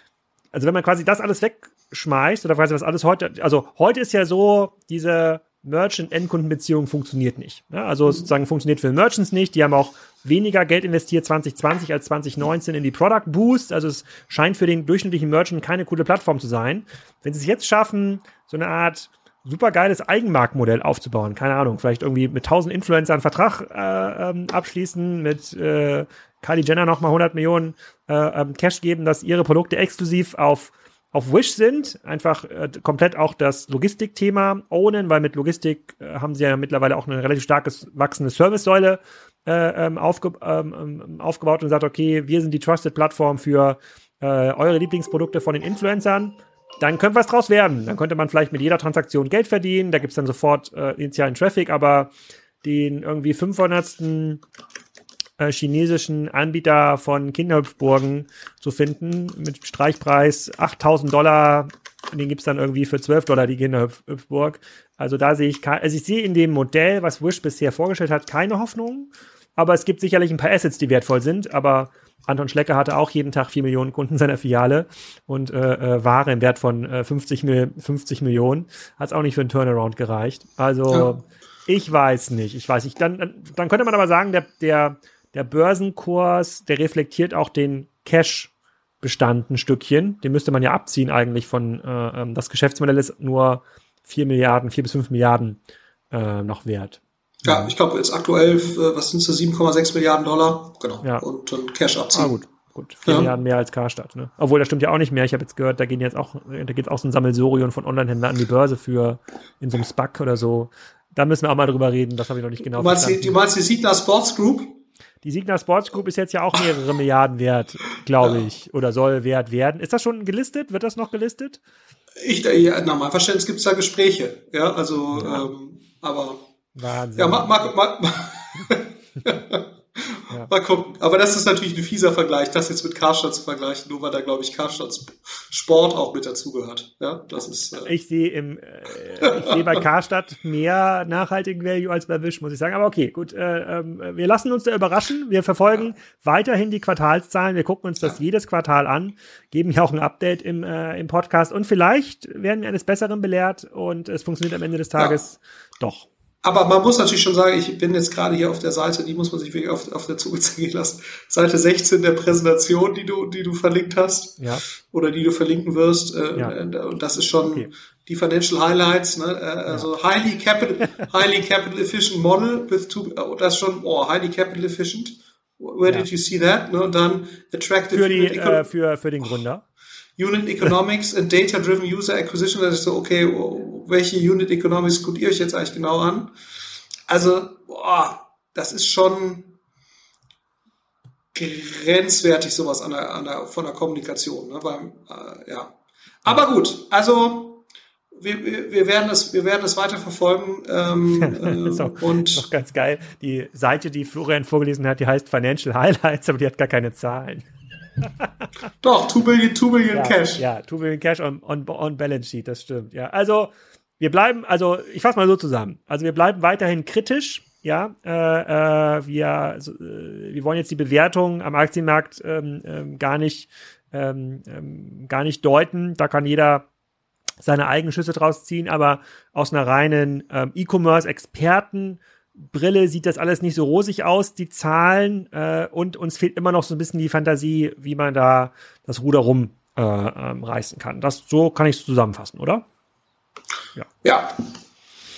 also wenn man quasi das alles wegschmeißt oder quasi was alles heute, also heute ist ja so, diese Merchant-Endkundenbeziehung funktioniert nicht. Ja, also sozusagen funktioniert für Merchants nicht. Die haben auch weniger Geld investiert 2020 als 2019 in die Product Boost. Also es scheint für den durchschnittlichen Merchant keine coole Plattform zu sein. Wenn sie es jetzt schaffen, so eine Art supergeiles Eigenmarktmodell aufzubauen, keine Ahnung, vielleicht irgendwie mit 1000 Influencern einen Vertrag äh, ähm, abschließen, mit äh, Kylie Jenner nochmal 100 Millionen äh, ähm, Cash geben, dass ihre Produkte exklusiv auf auf Wish sind, einfach äh, komplett auch das Logistikthema ownen, weil mit Logistik äh, haben sie ja mittlerweile auch eine relativ starkes wachsende Servicesäule äh, ähm, aufge ähm, ähm, aufgebaut und sagt, okay, wir sind die Trusted Plattform für äh, eure Lieblingsprodukte von den Influencern. Dann könnte was draus werden. Dann könnte man vielleicht mit jeder Transaktion Geld verdienen. Da gibt's dann sofort äh, initialen Traffic, aber den irgendwie 500 äh, chinesischen Anbieter von Kinderhüpfburgen zu finden mit Streichpreis 8000 Dollar. Den gibt's dann irgendwie für 12 Dollar die Kinderhüpfburg. Also da sehe ich, also ich sehe in dem Modell, was Wish bisher vorgestellt hat, keine Hoffnung. Aber es gibt sicherlich ein paar Assets, die wertvoll sind. Aber Anton Schlecker hatte auch jeden Tag 4 Millionen Kunden in seiner Filiale und äh, äh, Ware im Wert von äh, 50, Mil 50 Millionen. Hat es auch nicht für einen Turnaround gereicht. Also ja. ich weiß nicht. Ich weiß nicht. Dann, dann könnte man aber sagen, der, der der Börsenkurs, der reflektiert auch den Cash-Bestand ein Stückchen. Den müsste man ja abziehen eigentlich von, äh, ähm, das Geschäftsmodell ist nur 4 Milliarden, 4 bis 5 Milliarden äh, noch wert. Ja, ich glaube jetzt aktuell, äh, was sind es, 7,6 Milliarden Dollar? Genau. Ja. Und dann Cash abziehen. Ah, gut. Gut, 4 ja. Milliarden mehr als Karstadt, ne? Obwohl, das stimmt ja auch nicht mehr. Ich habe jetzt gehört, da gehen jetzt auch, da geht auch so ein Sammelsorion von Online-Händlern an die Börse für in so einem SPAC oder so. Da müssen wir auch mal drüber reden, das habe ich noch nicht genau du meinst, verstanden. Die, du meinst die Signa Sports Group? Die Signa Sports Group ist jetzt ja auch mehrere Milliarden wert, glaube ja. ich, oder soll wert werden. Ist das schon gelistet? Wird das noch gelistet? Ich, ja, nach meinem Verständnis gibt es da Gespräche, ja, also, ja. Ähm, aber. Wahnsinn. Ja, mag, mag, mag, Ja. Mal gucken. Aber das ist natürlich ein fieser Vergleich, das jetzt mit Karstadt zu vergleichen, nur weil da, glaube ich, Karstadts Sport auch mit dazugehört. Ja, das ist. Äh ich sehe im, äh, ich sehe bei Karstadt mehr nachhaltigen Value als bei Wish, muss ich sagen. Aber okay, gut. Äh, äh, wir lassen uns da überraschen. Wir verfolgen ja. weiterhin die Quartalszahlen. Wir gucken uns das ja. jedes Quartal an, geben ja auch ein Update im, äh, im Podcast und vielleicht werden wir eines Besseren belehrt und es funktioniert am Ende des Tages doch. Aber man muss natürlich schon sagen, ich bin jetzt gerade hier auf der Seite, die muss man sich wirklich auf, auf der Zunge zergehen lassen. Seite 16 der Präsentation, die du, die du verlinkt hast. Ja. Oder die du verlinken wirst. Äh, ja. Und das ist schon okay. die Financial Highlights, ne? Äh, also ja. highly capital, highly capital efficient model with two, oh, das ist schon, oh, highly capital efficient. Where did you see that? Ne? Und dann attractive. Für die, äh, für, für den Gründer. Unit Economics and Data-Driven User Acquisition. Das ist so, okay, welche Unit Economics guckt ihr euch jetzt eigentlich genau an? Also, boah, das ist schon grenzwertig sowas an der, an der, von der Kommunikation. Ne? Beim, äh, ja. Aber gut, also wir, wir, wir, werden es, wir werden es weiter verfolgen. Ähm, ist auch, und auch ganz geil. Die Seite, die Florian vorgelesen hat, die heißt Financial Highlights, aber die hat gar keine Zahlen. Doch, 2 Billion, 2 Billion ja, Cash. Ja, 2 Billion Cash on, on, on Balance Sheet, das stimmt. Ja, also wir bleiben, also ich fasse mal so zusammen. Also wir bleiben weiterhin kritisch. Ja, äh, äh, wir, also, äh, wir wollen jetzt die Bewertung am Aktienmarkt ähm, ähm, gar nicht ähm, ähm, gar nicht deuten. Da kann jeder seine eigenen Schüsse draus ziehen, aber aus einer reinen ähm, E-Commerce-Experten Brille sieht das alles nicht so rosig aus, die Zahlen, äh, und uns fehlt immer noch so ein bisschen die Fantasie, wie man da das Ruder rumreißen äh, ähm, kann. Das so kann ich zusammenfassen, oder? Ja. ja.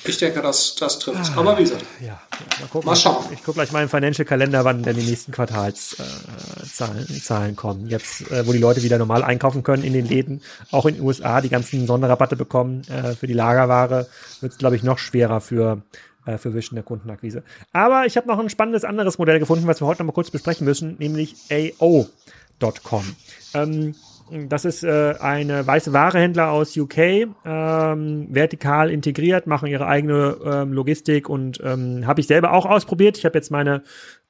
Ich denke, das, das trifft ah, Aber wie gesagt. Ja, ja. Mal, gucken, mal schauen. Ich, ich gucke gleich mal im Financial Kalender, wann denn die nächsten Quartalszahlen äh, Zahlen kommen. Jetzt, äh, wo die Leute wieder normal einkaufen können in den Läden, auch in den USA, die ganzen Sonderrabatte bekommen äh, für die Lagerware, wird es, glaube ich, noch schwerer für äh, für Wish in der Kundenakquise. Aber ich habe noch ein spannendes anderes Modell gefunden, was wir heute noch mal kurz besprechen müssen, nämlich AO.com. Ähm, das ist äh, eine weiße Warehändler aus UK, ähm, vertikal integriert, machen ihre eigene ähm, Logistik und ähm, habe ich selber auch ausprobiert. Ich habe jetzt meine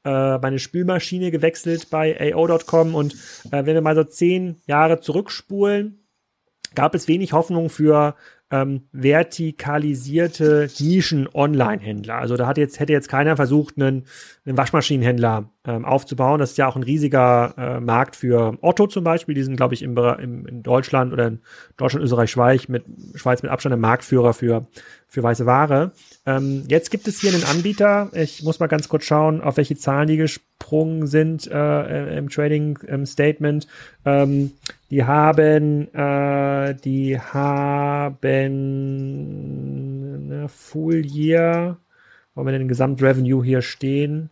äh, meine Spülmaschine gewechselt bei AO.com und äh, wenn wir mal so zehn Jahre zurückspulen, gab es wenig Hoffnung für ähm, vertikalisierte Nischen-Online-Händler. Also da hat jetzt, hätte jetzt keiner versucht, einen, einen Waschmaschinenhändler ähm, aufzubauen. Das ist ja auch ein riesiger äh, Markt für Otto zum Beispiel. Die sind, glaube ich, im, im, in Deutschland oder in Deutschland, Österreich, Schweiz mit, Schweiz mit Abstand der Marktführer für, für weiße Ware. Ähm, jetzt gibt es hier einen Anbieter. Ich muss mal ganz kurz schauen, auf welche Zahlen die gesprungen sind äh, im Trading ähm, Statement. Ähm, die haben, äh, die haben eine Full Year, wo haben wir den Gesamtrevenue hier stehen?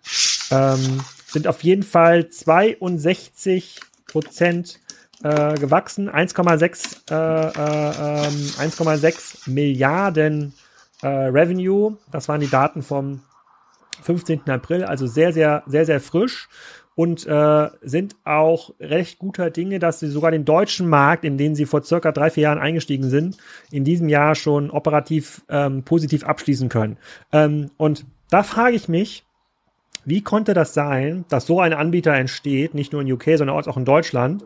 Ähm, sind auf jeden Fall 62 Prozent äh, gewachsen, 1,6 äh, äh, 1,6 ähm, Milliarden äh, Revenue. Das waren die Daten vom 15. April, also sehr, sehr, sehr, sehr frisch und äh, sind auch recht guter Dinge, dass sie sogar den deutschen Markt, in den sie vor circa drei, vier Jahren eingestiegen sind, in diesem Jahr schon operativ ähm, positiv abschließen können. Ähm, und da frage ich mich, wie konnte das sein, dass so ein Anbieter entsteht, nicht nur in UK, sondern auch in Deutschland,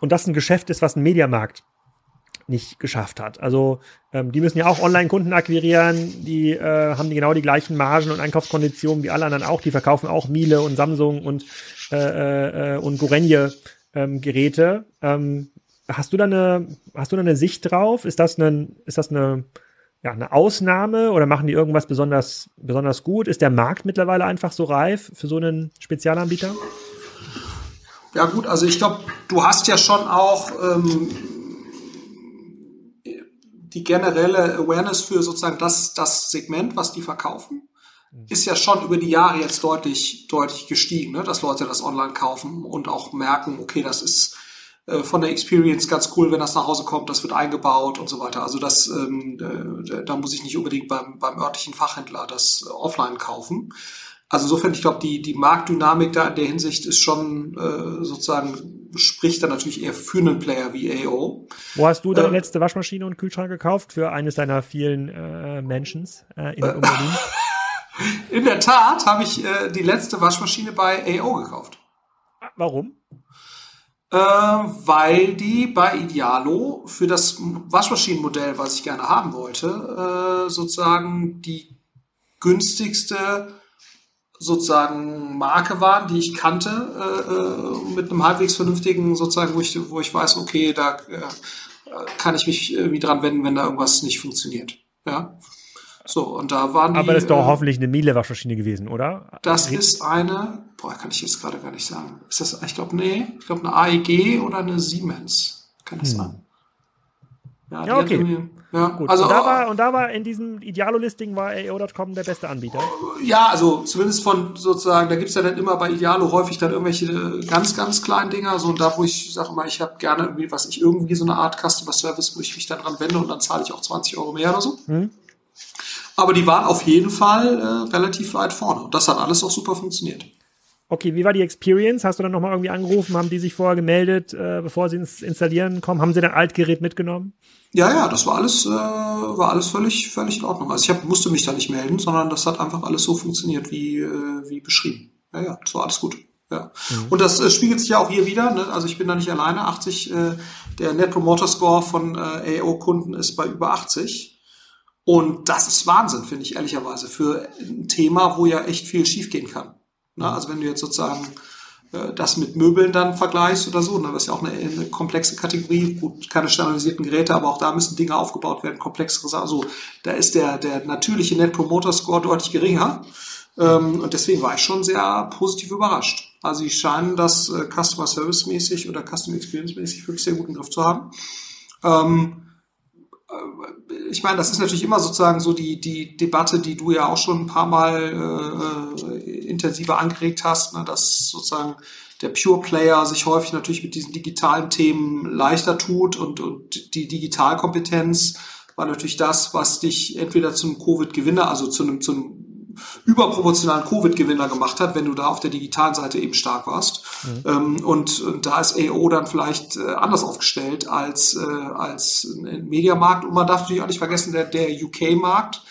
und das ein Geschäft ist, was ein Mediamarkt nicht geschafft hat. Also ähm, die müssen ja auch Online-Kunden akquirieren, die äh, haben die genau die gleichen Margen und Einkaufskonditionen wie alle anderen auch. Die verkaufen auch Miele und Samsung und äh, äh, und Gorenje ähm, Geräte. Ähm, hast du da eine hast du da eine Sicht drauf? Ist das eine ist das eine ja, eine Ausnahme oder machen die irgendwas besonders besonders gut? Ist der Markt mittlerweile einfach so reif für so einen Spezialanbieter? Ja gut, also ich glaube, du hast ja schon auch ähm, die generelle Awareness für sozusagen das, das Segment, was die verkaufen, mhm. ist ja schon über die Jahre jetzt deutlich, deutlich gestiegen, ne? dass Leute das online kaufen und auch merken, okay, das ist äh, von der Experience ganz cool, wenn das nach Hause kommt, das wird eingebaut und so weiter. Also das, ähm, äh, da muss ich nicht unbedingt beim, beim örtlichen Fachhändler das offline kaufen. Also insofern, ich glaube, die, die Marktdynamik da in der Hinsicht ist schon äh, sozusagen, spricht da natürlich eher für einen Player wie AO. Wo hast du deine äh, letzte Waschmaschine und Kühlschrank gekauft für eines deiner vielen äh, Mentions äh, in äh, In der Tat habe ich äh, die letzte Waschmaschine bei AO gekauft. Warum? Äh, weil die bei Idealo für das Waschmaschinenmodell, was ich gerne haben wollte, äh, sozusagen die günstigste sozusagen Marke waren, die ich kannte, äh, äh, mit einem halbwegs vernünftigen, sozusagen, wo ich, wo ich weiß, okay, da äh, kann ich mich irgendwie dran wenden, wenn da irgendwas nicht funktioniert. Ja. So, und da waren die. Aber das ist doch äh, hoffentlich eine Miele-Waschmaschine gewesen, oder? Das ist eine, boah, kann ich jetzt gerade gar nicht sagen. Ist das, ich glaube, nee, ich glaube eine AEG oder eine Siemens. Kann das hm. sein. Ja, ja okay. Ja, gut. Also, und, da war, und da war in diesem Idealo-Listing war AO.com der beste Anbieter. Ja, also zumindest von sozusagen, da gibt's ja dann immer bei Idealo häufig dann irgendwelche ganz, ganz kleinen Dinger. So und da, wo ich sage mal, ich habe gerne irgendwie, was ich irgendwie so eine Art Customer Service, wo ich mich dann dran wende und dann zahle ich auch 20 Euro mehr oder so. Hm. Aber die waren auf jeden Fall äh, relativ weit vorne. Und das hat alles auch super funktioniert. Okay, wie war die Experience? Hast du dann nochmal irgendwie angerufen? Haben die sich vorher gemeldet, äh, bevor sie ins Installieren kommen? Haben sie dein Altgerät mitgenommen? Ja, ja, das war alles, äh, war alles völlig, völlig in Ordnung. Also ich hab, musste mich da nicht melden, sondern das hat einfach alles so funktioniert, wie, äh, wie beschrieben. Ja, ja, das war alles gut. Ja. Mhm. Und das äh, spiegelt sich ja auch hier wieder. Ne? Also ich bin da nicht alleine. 80, äh, der Net Promoter Score von äh, AO-Kunden ist bei über 80. Und das ist Wahnsinn, finde ich ehrlicherweise, für ein Thema, wo ja echt viel schiefgehen kann. Ne? Also wenn du jetzt sozusagen äh, das mit Möbeln dann vergleichst oder so, ne? das ist ja auch eine, eine, komplexe Kategorie, gut, keine standardisierten Geräte, aber auch da müssen Dinge aufgebaut werden, komplexere Sachen. Also da ist der, der natürliche Net Promoter Score deutlich geringer. Ähm, und deswegen war ich schon sehr positiv überrascht. Also sie scheinen das äh, Customer Service mäßig oder Customer Experience mäßig wirklich sehr gut im Griff zu haben. Ähm, äh, ich meine, das ist natürlich immer sozusagen so die, die Debatte, die du ja auch schon ein paar Mal intensiver angeregt hast, ne, dass sozusagen der Pure Player sich häufig natürlich mit diesen digitalen Themen leichter tut und, und die Digitalkompetenz war natürlich das, was dich entweder zum Covid-Gewinner, also zu einem, zu einem überproportionalen Covid-Gewinner gemacht hat, wenn du da auf der digitalen Seite eben stark warst. Mhm. Ähm, und, und, da ist AO dann vielleicht äh, anders aufgestellt als, äh, als ein Mediamarkt. Und man darf natürlich auch nicht vergessen, der, der UK-Markt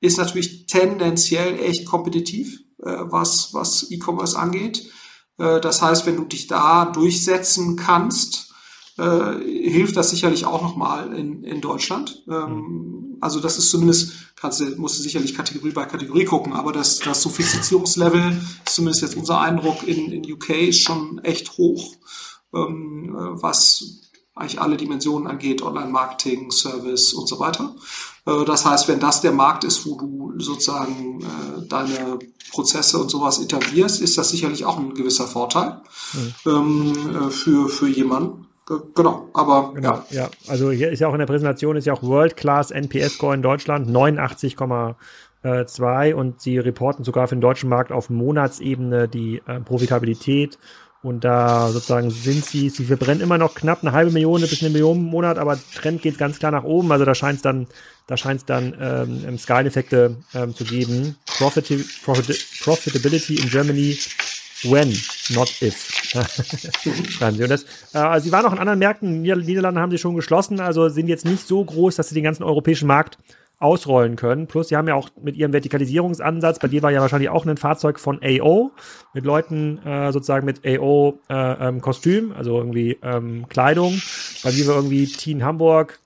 ist natürlich tendenziell echt kompetitiv, was, was E-Commerce angeht. Äh, das heißt, wenn du dich da durchsetzen kannst, äh, hilft das sicherlich auch nochmal in, in Deutschland. Ähm, also das ist zumindest, kannst du, musst du sicherlich Kategorie bei Kategorie gucken, aber das, das Sophistizierungslevel, ist zumindest jetzt unser Eindruck in, in UK, ist schon echt hoch, ähm, was eigentlich alle Dimensionen angeht, Online-Marketing, Service und so weiter. Äh, das heißt, wenn das der Markt ist, wo du sozusagen äh, deine Prozesse und sowas etablierst, ist das sicherlich auch ein gewisser Vorteil mhm. ähm, äh, für, für jemanden. Genau, aber genau, ja. ja. Also hier ist ja auch in der Präsentation ist ja auch World Class NPS Score in Deutschland 89,2 und sie reporten sogar für den deutschen Markt auf Monatsebene die äh, Profitabilität und da sozusagen sind sie, sie verbrennen immer noch knapp eine halbe Million bis eine Million im Monat, aber Trend geht ganz klar nach oben. Also da scheint es dann, da scheint es dann ähm, Skaleneffekte ähm, zu geben. Profit, Profit, Profitability in Germany when, not if. Schreiben sie. Und das, äh, also sie waren auch in anderen Märkten, Niederlande haben sie schon geschlossen, also sind jetzt nicht so groß, dass sie den ganzen europäischen Markt ausrollen können. Plus, sie haben ja auch mit ihrem Vertikalisierungsansatz, bei dir war ja wahrscheinlich auch ein Fahrzeug von AO, mit Leuten äh, sozusagen mit AO-Kostüm, äh, ähm, also irgendwie ähm, Kleidung. Bei mir war irgendwie Teen Hamburg,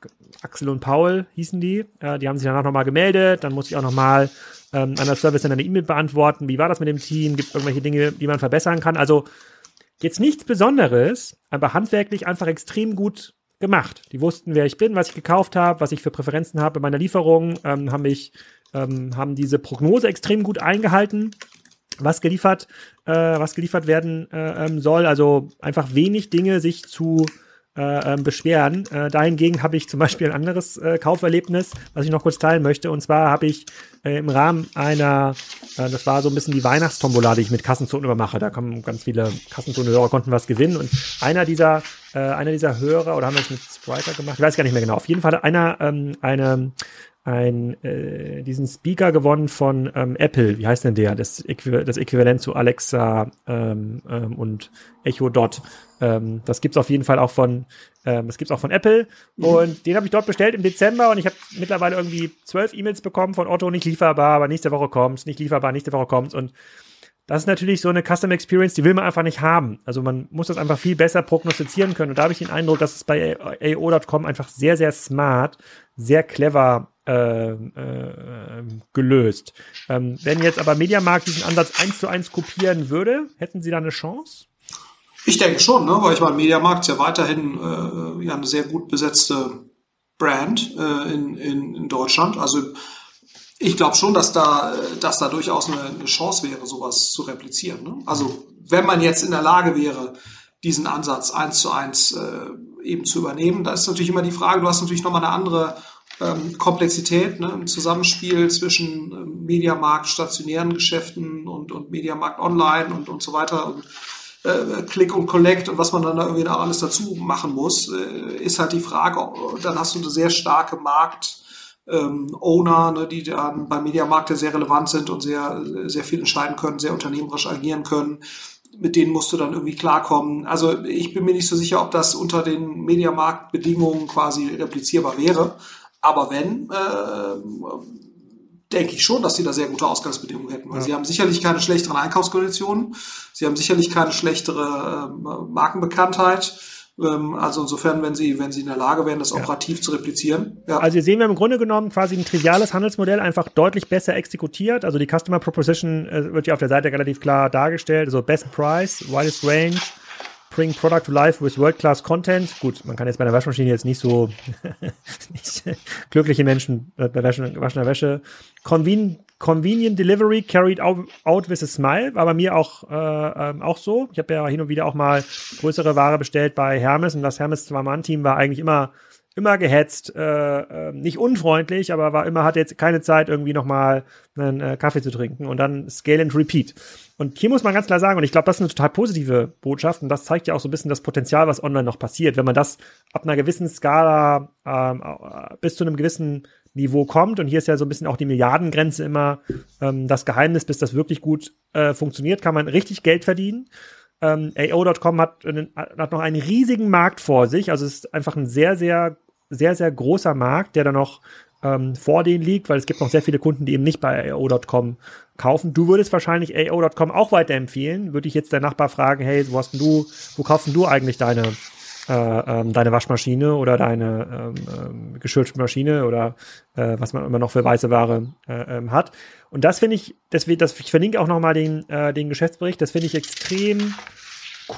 Axel und Paul hießen die. Äh, die haben sich danach nochmal gemeldet. Dann muss ich auch nochmal ähm, an das Service in eine E-Mail beantworten. Wie war das mit dem Team? Gibt es irgendwelche Dinge, die man verbessern kann? Also jetzt nichts Besonderes, aber handwerklich einfach extrem gut gemacht. Die wussten, wer ich bin, was ich gekauft habe, was ich für Präferenzen habe bei meiner Lieferung, ähm, haben mich, ähm, haben diese Prognose extrem gut eingehalten, was geliefert, äh, was geliefert werden äh, ähm, soll. Also einfach wenig Dinge sich zu äh, ähm, beschweren. Äh, dahingegen habe ich zum Beispiel ein anderes äh, Kauferlebnis, was ich noch kurz teilen möchte. Und zwar habe ich äh, im Rahmen einer, äh, das war so ein bisschen die Weihnachtstombola, die ich mit Kassenzonen übermache. Da kommen ganz viele Kassenzonenhörer, konnten was gewinnen. Und einer dieser, äh, einer dieser Hörer, oder haben wir es mit Spriter gemacht? Ich weiß gar nicht mehr genau. Auf jeden Fall einer ähm, eine ein, äh, diesen Speaker gewonnen von ähm, Apple. Wie heißt denn der? Das, Äqu das Äquivalent zu Alexa ähm, ähm, und Echo Dot. Ähm, das gibt's auf jeden Fall auch von, ähm, das gibt's auch von Apple. Und den habe ich dort bestellt im Dezember und ich habe mittlerweile irgendwie zwölf E-Mails bekommen von Otto, nicht lieferbar, aber nächste Woche kommt's, nicht lieferbar, nächste Woche kommt's. Und das ist natürlich so eine Custom Experience, die will man einfach nicht haben. Also man muss das einfach viel besser prognostizieren können. Und da habe ich den Eindruck, dass es bei AO.com einfach sehr, sehr smart, sehr clever äh, äh, gelöst. Ähm, wenn jetzt aber Mediamarkt diesen Ansatz eins zu eins kopieren würde, hätten Sie da eine Chance? Ich denke schon, ne? weil ich meine, Mediamarkt ist ja weiterhin äh, ja eine sehr gut besetzte Brand äh, in, in, in Deutschland. Also ich glaube schon, dass da, dass da durchaus eine, eine Chance wäre, sowas zu replizieren. Ne? Also wenn man jetzt in der Lage wäre, diesen Ansatz eins zu eins äh, eben zu übernehmen, da ist natürlich immer die Frage, du hast natürlich nochmal eine andere ähm, Komplexität ne, im Zusammenspiel zwischen ähm, Mediamarkt, stationären Geschäften und, und Mediamarkt Online und, und so weiter und äh, Click und Collect und was man dann da irgendwie da alles dazu machen muss, äh, ist halt die Frage, dann hast du eine sehr starke Markt- ähm, Owner, ne, die dann beim Mediamarkt sehr relevant sind und sehr, sehr viel entscheiden können, sehr unternehmerisch agieren können. Mit denen musst du dann irgendwie klarkommen. Also ich bin mir nicht so sicher, ob das unter den Mediamarktbedingungen quasi replizierbar wäre. Aber wenn, äh, denke ich schon, dass sie da sehr gute Ausgangsbedingungen hätten. Weil ja. sie haben sicherlich keine schlechteren Einkaufskonditionen, sie haben sicherlich keine schlechtere äh, Markenbekanntheit. Ähm, also insofern, wenn sie, wenn sie in der Lage wären, das operativ ja. zu replizieren. Ja. Also hier sehen wir im Grunde genommen quasi ein triviales Handelsmodell einfach deutlich besser exekutiert. Also die Customer Proposition äh, wird hier auf der Seite relativ klar dargestellt. Also Best Price, Widest Range, Bring Product to Life with World-Class Content. Gut, man kann jetzt bei der Waschmaschine jetzt nicht so nicht glückliche Menschen äh, bei waschener Wäsche. Conven Convenient Delivery carried out, out with a smile, war bei mir auch, äh, ähm, auch so. Ich habe ja hin und wieder auch mal größere Ware bestellt bei Hermes und das Hermes Zwei-Mann-Team war eigentlich immer immer gehetzt, äh, äh, nicht unfreundlich, aber war immer, hatte jetzt keine Zeit, irgendwie nochmal einen äh, Kaffee zu trinken und dann Scale and Repeat. Und hier muss man ganz klar sagen, und ich glaube, das ist eine total positive Botschaft und das zeigt ja auch so ein bisschen das Potenzial, was online noch passiert. Wenn man das ab einer gewissen Skala ähm, äh, bis zu einem gewissen Niveau kommt, und hier ist ja so ein bisschen auch die Milliardengrenze immer ähm, das Geheimnis, bis das wirklich gut äh, funktioniert, kann man richtig Geld verdienen. Ähm, AO.com hat, hat noch einen riesigen Markt vor sich, also es ist einfach ein sehr, sehr, sehr, sehr großer Markt, der da noch ähm, vor denen liegt, weil es gibt noch sehr viele Kunden, die eben nicht bei AO.com kaufen. Du würdest wahrscheinlich AO.com auch weiterempfehlen. Würde ich jetzt der Nachbar fragen, hey, wo hast denn du, wo kaufst denn du eigentlich deine äh, ähm, deine Waschmaschine oder deine ähm, ähm, Geschirrspülmaschine oder äh, was man immer noch für weiße Ware äh, ähm, hat. Und das finde ich, das, das, ich verlinke auch nochmal den, äh, den Geschäftsbericht, das finde ich extrem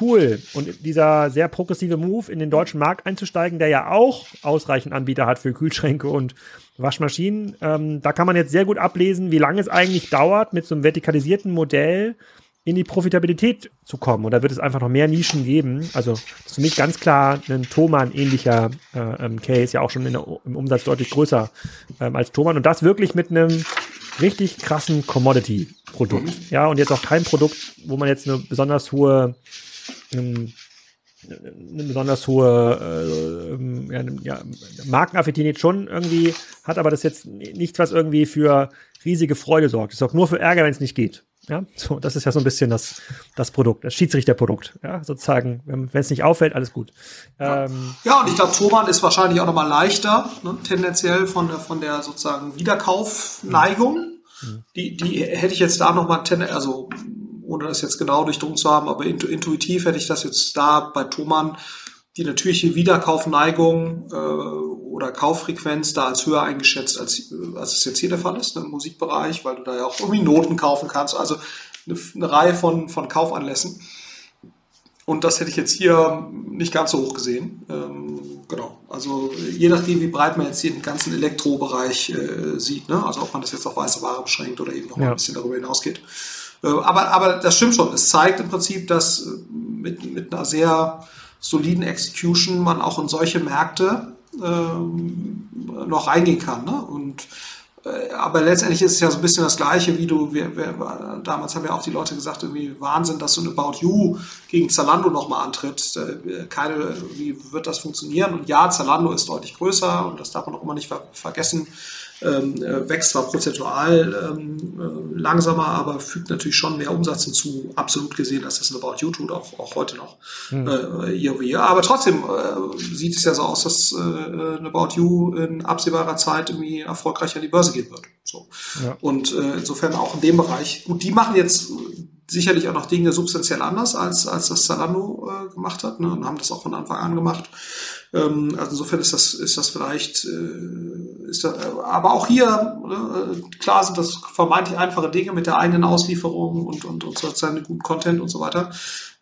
cool. Und dieser sehr progressive Move, in den deutschen Markt einzusteigen, der ja auch ausreichend Anbieter hat für Kühlschränke und Waschmaschinen, ähm, da kann man jetzt sehr gut ablesen, wie lange es eigentlich dauert, mit so einem vertikalisierten Modell in die Profitabilität zu kommen. Und da wird es einfach noch mehr Nischen geben. Also das ist für mich ganz klar ein Thomann-ähnlicher äh, ähm, Case, ja auch schon der, im Umsatz deutlich größer ähm, als Thomann. Und das wirklich mit einem richtig krassen Commodity-Produkt. Mhm. Ja, und jetzt auch kein Produkt, wo man jetzt eine besonders hohe ähm, eine besonders hohe äh, ähm, ja, ja, Markenaffinität schon irgendwie hat, aber das jetzt nichts, was irgendwie für riesige Freude sorgt. Es sorgt nur für Ärger, wenn es nicht geht. Ja, so, das ist ja so ein bisschen das, das Produkt, das Schiedsrichterprodukt. Ja, sozusagen, wenn es nicht auffällt, alles gut. Ähm, ja, und ich glaube, Thomann ist wahrscheinlich auch nochmal leichter, ne, tendenziell von der, von der sozusagen Wiederkaufneigung. Mhm. Die, die hätte ich jetzt da nochmal, also ohne das jetzt genau durchdrungen zu haben, aber intuitiv hätte ich das jetzt da bei Thomann die natürliche Wiederkaufneigung äh, oder Kauffrequenz da als höher eingeschätzt, als, als es jetzt hier der Fall ist ne, im Musikbereich, weil du da ja auch irgendwie Noten kaufen kannst, also eine, eine Reihe von, von Kaufanlässen. Und das hätte ich jetzt hier nicht ganz so hoch gesehen. Ähm, genau. Also je nachdem, wie breit man jetzt den ganzen Elektrobereich äh, sieht, ne? also ob man das jetzt auf weiße Ware beschränkt oder eben noch ja. ein bisschen darüber hinausgeht. Äh, aber, aber das stimmt schon. Es zeigt im Prinzip, dass mit, mit einer sehr soliden Execution man auch in solche Märkte ähm, noch reingehen kann. Ne? Und äh, aber letztendlich ist es ja so ein bisschen das Gleiche, wie du, wir, wir, damals haben ja auch die Leute gesagt, irgendwie Wahnsinn, dass so ein About You gegen Zalando nochmal antritt. Äh, keine, wie wird das funktionieren? Und ja, Zalando ist deutlich größer und das darf man auch immer nicht ver vergessen ähm, äh, wächst zwar prozentual ähm, äh, langsamer, aber fügt natürlich schon mehr Umsatz hinzu, absolut gesehen, als das in About You tut, auch, auch heute noch mhm. äh, year over year. Aber trotzdem äh, sieht es ja so aus, dass äh, About You in absehbarer Zeit irgendwie erfolgreich an die Börse gehen wird. So. Ja. Und äh, insofern auch in dem Bereich, gut, die machen jetzt sicherlich auch noch Dinge substanziell anders, als, als das Zalando äh, gemacht hat, ne, und haben das auch von Anfang an gemacht. Ähm, also insofern ist das, ist das vielleicht, äh, ist das, aber auch hier, äh, klar sind das vermeintlich einfache Dinge mit der eigenen Auslieferung und, und, und sozusagen guten Content und so weiter.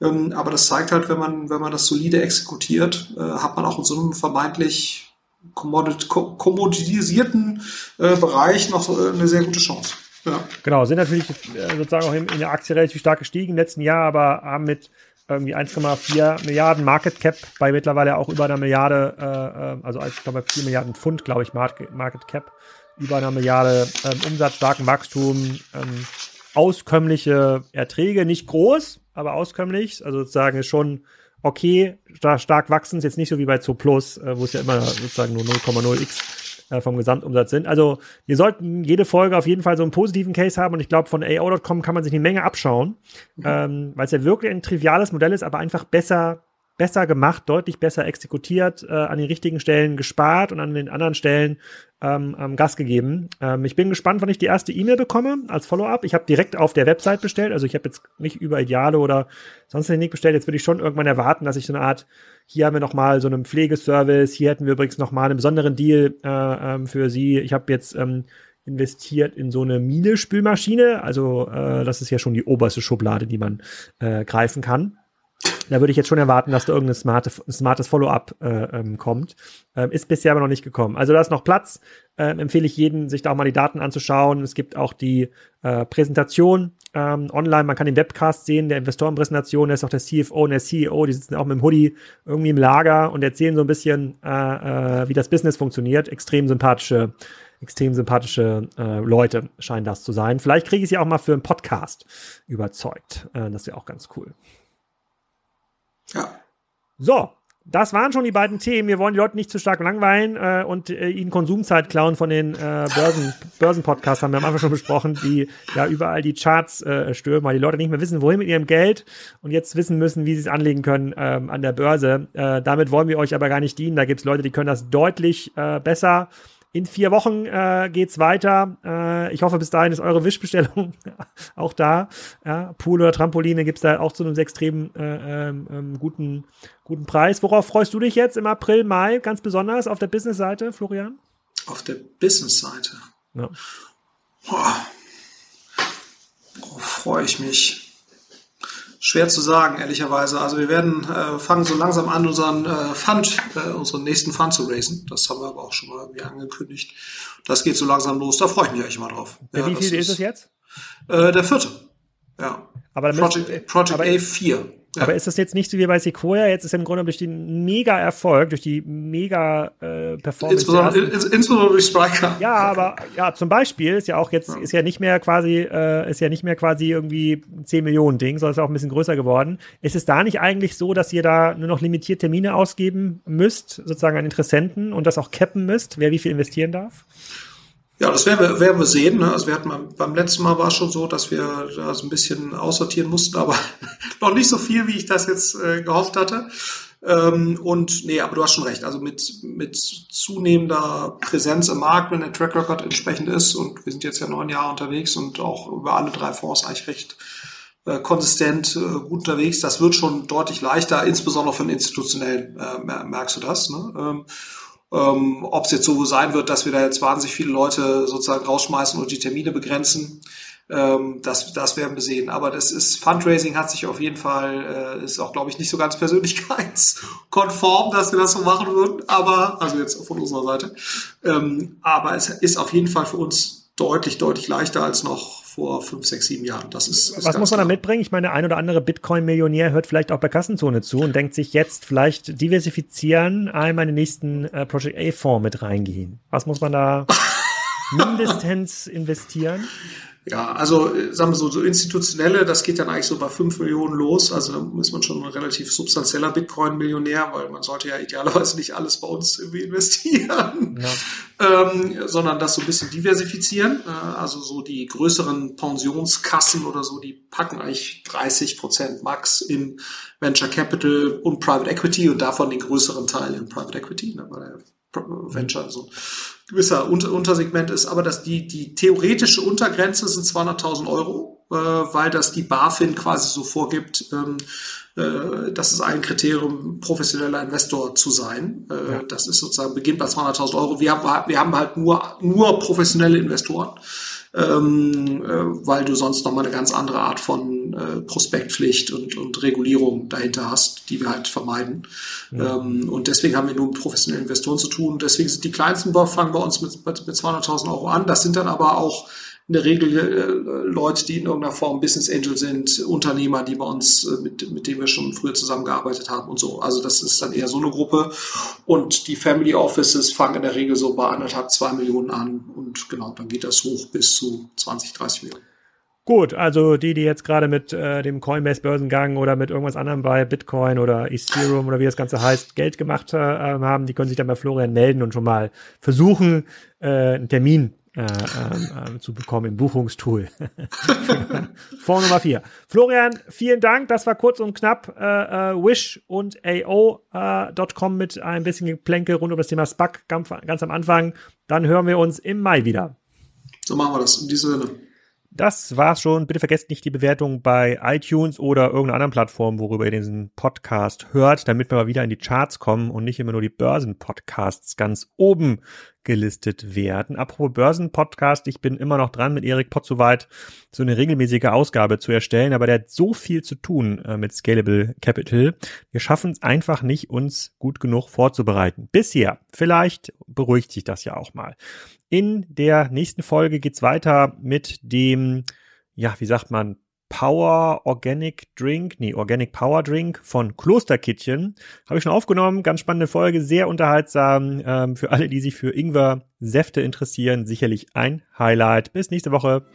Ähm, aber das zeigt halt, wenn man, wenn man das solide exekutiert, äh, hat man auch in so einem vermeintlich kommoditisierten äh, Bereich noch äh, eine sehr gute Chance. Ja. Genau, sind natürlich äh, sozusagen auch in, in der Aktie relativ stark gestiegen im letzten Jahr, aber haben mit irgendwie 1,4 Milliarden Market Cap bei mittlerweile auch über einer Milliarde, äh, äh also ich glaube 4 Milliarden Pfund, glaube ich, Market Cap, über einer Milliarde ähm, Umsatz, starken Wachstum, ähm, auskömmliche Erträge, nicht groß, aber auskömmlich, also sozusagen ist schon okay, stark wachsen, ist jetzt nicht so wie bei Zooplus, äh, wo es ja immer sozusagen nur 0,0x äh, vom Gesamtumsatz sind. Also wir sollten jede Folge auf jeden Fall so einen positiven Case haben und ich glaube, von AO.com kann man sich eine Menge abschauen, mhm. ähm, weil es ja wirklich ein triviales Modell ist, aber einfach besser besser gemacht, deutlich besser exekutiert, äh, an den richtigen Stellen gespart und an den anderen Stellen ähm, ähm, Gas gegeben. Ähm, ich bin gespannt, wann ich die erste E-Mail bekomme als Follow-up. Ich habe direkt auf der Website bestellt, also ich habe jetzt nicht über Ideale oder sonst nicht bestellt. Jetzt würde ich schon irgendwann erwarten, dass ich so eine Art, hier haben wir noch mal so einen Pflegeservice, hier hätten wir übrigens noch mal einen besonderen Deal äh, ähm, für Sie. Ich habe jetzt ähm, investiert in so eine Miele-Spülmaschine, also äh, das ist ja schon die oberste Schublade, die man äh, greifen kann. Da würde ich jetzt schon erwarten, dass da irgendein smarte, smartes Follow-up äh, ähm, kommt. Ähm, ist bisher aber noch nicht gekommen. Also da ist noch Platz. Ähm, empfehle ich jedem, sich da auch mal die Daten anzuschauen. Es gibt auch die äh, Präsentation ähm, online. Man kann den Webcast sehen, der Investorenpräsentation. Da ist auch der CFO und der CEO. Die sitzen auch mit dem Hoodie irgendwie im Lager und erzählen so ein bisschen, äh, äh, wie das Business funktioniert. Extrem sympathische extrem sympathische äh, Leute scheinen das zu sein. Vielleicht kriege ich sie auch mal für einen Podcast überzeugt. Äh, das wäre auch ganz cool. Ja. So, das waren schon die beiden Themen. Wir wollen die Leute nicht zu stark langweilen äh, und äh, ihnen Konsumzeit klauen von den äh, Börsen, Börsenpodcasts, haben wir am Anfang schon besprochen, die ja überall die Charts äh, stürmen, weil die Leute nicht mehr wissen, wohin mit ihrem Geld und jetzt wissen müssen, wie sie es anlegen können ähm, an der Börse. Äh, damit wollen wir euch aber gar nicht dienen. Da gibt es Leute, die können das deutlich äh, besser. In vier Wochen äh, geht's weiter. Äh, ich hoffe, bis dahin ist eure Wischbestellung auch da. Ja, Pool oder Trampoline gibt's da auch zu einem extrem äh, ähm, ähm, guten, guten Preis. Worauf freust du dich jetzt im April, Mai ganz besonders auf der Business-Seite, Florian? Auf der Business-Seite? Ja. Boah. Worauf freue ich mich? Schwer zu sagen, ehrlicherweise. Also wir werden äh, fangen so langsam an, unseren äh, Fund, äh, unseren nächsten Fund zu raisen. Das haben wir aber auch schon mal irgendwie angekündigt. Das geht so langsam los. Da freue ich mich eigentlich mal drauf. Ja, wie viel ist es jetzt? Äh, der vierte. Ja. Aber Project, Project A4. Ja. Aber ist das jetzt nicht so wie bei Sequoia? Jetzt ist im Grunde durch den Mega-Erfolg, durch die Mega-Performance. Äh, insbesondere, insbesondere durch Spriker. Ja, aber ja, zum Beispiel ist ja auch jetzt, ist ja nicht mehr quasi, äh, ist ja nicht mehr quasi irgendwie 10 Millionen Ding, sondern ist auch ein bisschen größer geworden. Ist es da nicht eigentlich so, dass ihr da nur noch limitiert Termine ausgeben müsst, sozusagen an Interessenten und das auch cappen müsst, wer wie viel investieren darf? Ja, das werden wir, werden wir sehen. Ne? Also wir hatten beim letzten Mal war es schon so, dass wir da so ein bisschen aussortieren mussten, aber noch nicht so viel, wie ich das jetzt äh, gehofft hatte. Ähm, und nee, aber du hast schon recht. Also mit, mit zunehmender Präsenz im Markt, wenn der Track Record entsprechend ist, und wir sind jetzt ja neun Jahre unterwegs und auch über alle drei Fonds eigentlich recht äh, konsistent äh, gut unterwegs, das wird schon deutlich leichter, insbesondere den institutionellen, äh, merkst du das. Ne? Ähm, ähm, Ob es jetzt so sein wird, dass wir da jetzt wahnsinnig viele Leute sozusagen rausschmeißen und die Termine begrenzen, ähm, das, das werden wir sehen. Aber das ist, Fundraising hat sich auf jeden Fall, äh, ist auch, glaube ich, nicht so ganz persönlichkeitskonform, dass wir das so machen würden, aber, also jetzt von unserer Seite. Ähm, aber es ist auf jeden Fall für uns deutlich, deutlich leichter als noch vor fünf, sechs, sieben Jahren. Das ist, ist Was muss man da mitbringen? Ich meine, der ein oder andere Bitcoin-Millionär hört vielleicht auch bei Kassenzone zu und denkt sich jetzt vielleicht diversifizieren, einmal in den nächsten äh, Project A-Fonds mit reingehen. Was muss man da mindestens investieren? Ja, also äh, sagen wir so, so institutionelle, das geht dann eigentlich so bei fünf Millionen los. Also da ist man schon ein relativ substanzieller Bitcoin-Millionär, weil man sollte ja idealerweise nicht alles bei uns irgendwie investieren, ja. ähm, sondern das so ein bisschen diversifizieren. Äh, also so die größeren Pensionskassen oder so, die packen eigentlich 30 Prozent max in Venture Capital und Private Equity und davon den größeren Teil in Private Equity, ne, weil Venture so gewisser Unter Untersegment ist, aber dass die, die theoretische Untergrenze sind 200.000 Euro, äh, weil das die BaFin quasi so vorgibt, ähm, äh, das ist ein Kriterium, professioneller Investor zu sein. Äh, ja. Das ist sozusagen, beginnt bei 200.000 Euro. Wir haben, wir haben halt nur, nur professionelle Investoren ähm, äh, weil du sonst nochmal eine ganz andere Art von äh, Prospektpflicht und, und Regulierung dahinter hast, die wir halt vermeiden. Ja. Ähm, und deswegen haben wir nur mit professionellen Investoren zu tun. Deswegen sind die kleinsten fangen bei uns mit, mit 200.000 Euro an. Das sind dann aber auch in der Regel äh, Leute, die in irgendeiner Form Business Angel sind, Unternehmer, die bei uns, äh, mit, mit denen wir schon früher zusammengearbeitet haben und so. Also das ist dann eher so eine Gruppe. Und die Family Offices fangen in der Regel so bei anderthalb, zwei Millionen an. Und genau, dann geht das hoch bis zu 20, 30 Millionen. Gut, also die, die jetzt gerade mit äh, dem Coinbase-Börsengang oder mit irgendwas anderem bei Bitcoin oder Ethereum oder wie das Ganze heißt, Geld gemacht äh, haben, die können sich dann bei Florian melden und schon mal versuchen, äh, einen Termin äh, äh, zu bekommen im Buchungstool. Vor Nummer 4. Florian, vielen Dank. Das war kurz und knapp äh, äh Wish und AO.com äh, mit ein bisschen Geplänkel rund um das Thema SPAC ganz, ganz am Anfang. Dann hören wir uns im Mai wieder. So machen wir das. In diesem Sinne. Das war's schon. Bitte vergesst nicht die Bewertung bei iTunes oder irgendeiner anderen Plattform, worüber ihr diesen Podcast hört, damit wir mal wieder in die Charts kommen und nicht immer nur die Börsenpodcasts ganz oben gelistet werden. Apropos Börsenpodcast, ich bin immer noch dran, mit Erik Potzuweit so eine regelmäßige Ausgabe zu erstellen, aber der hat so viel zu tun äh, mit Scalable Capital. Wir schaffen es einfach nicht, uns gut genug vorzubereiten. Bisher. Vielleicht beruhigt sich das ja auch mal. In der nächsten Folge geht's weiter mit dem, ja, wie sagt man, Power Organic Drink, nee, Organic Power Drink von Klosterkittchen. Habe ich schon aufgenommen, ganz spannende Folge, sehr unterhaltsam. Ähm, für alle, die sich für Ingwer-Säfte interessieren, sicherlich ein Highlight. Bis nächste Woche.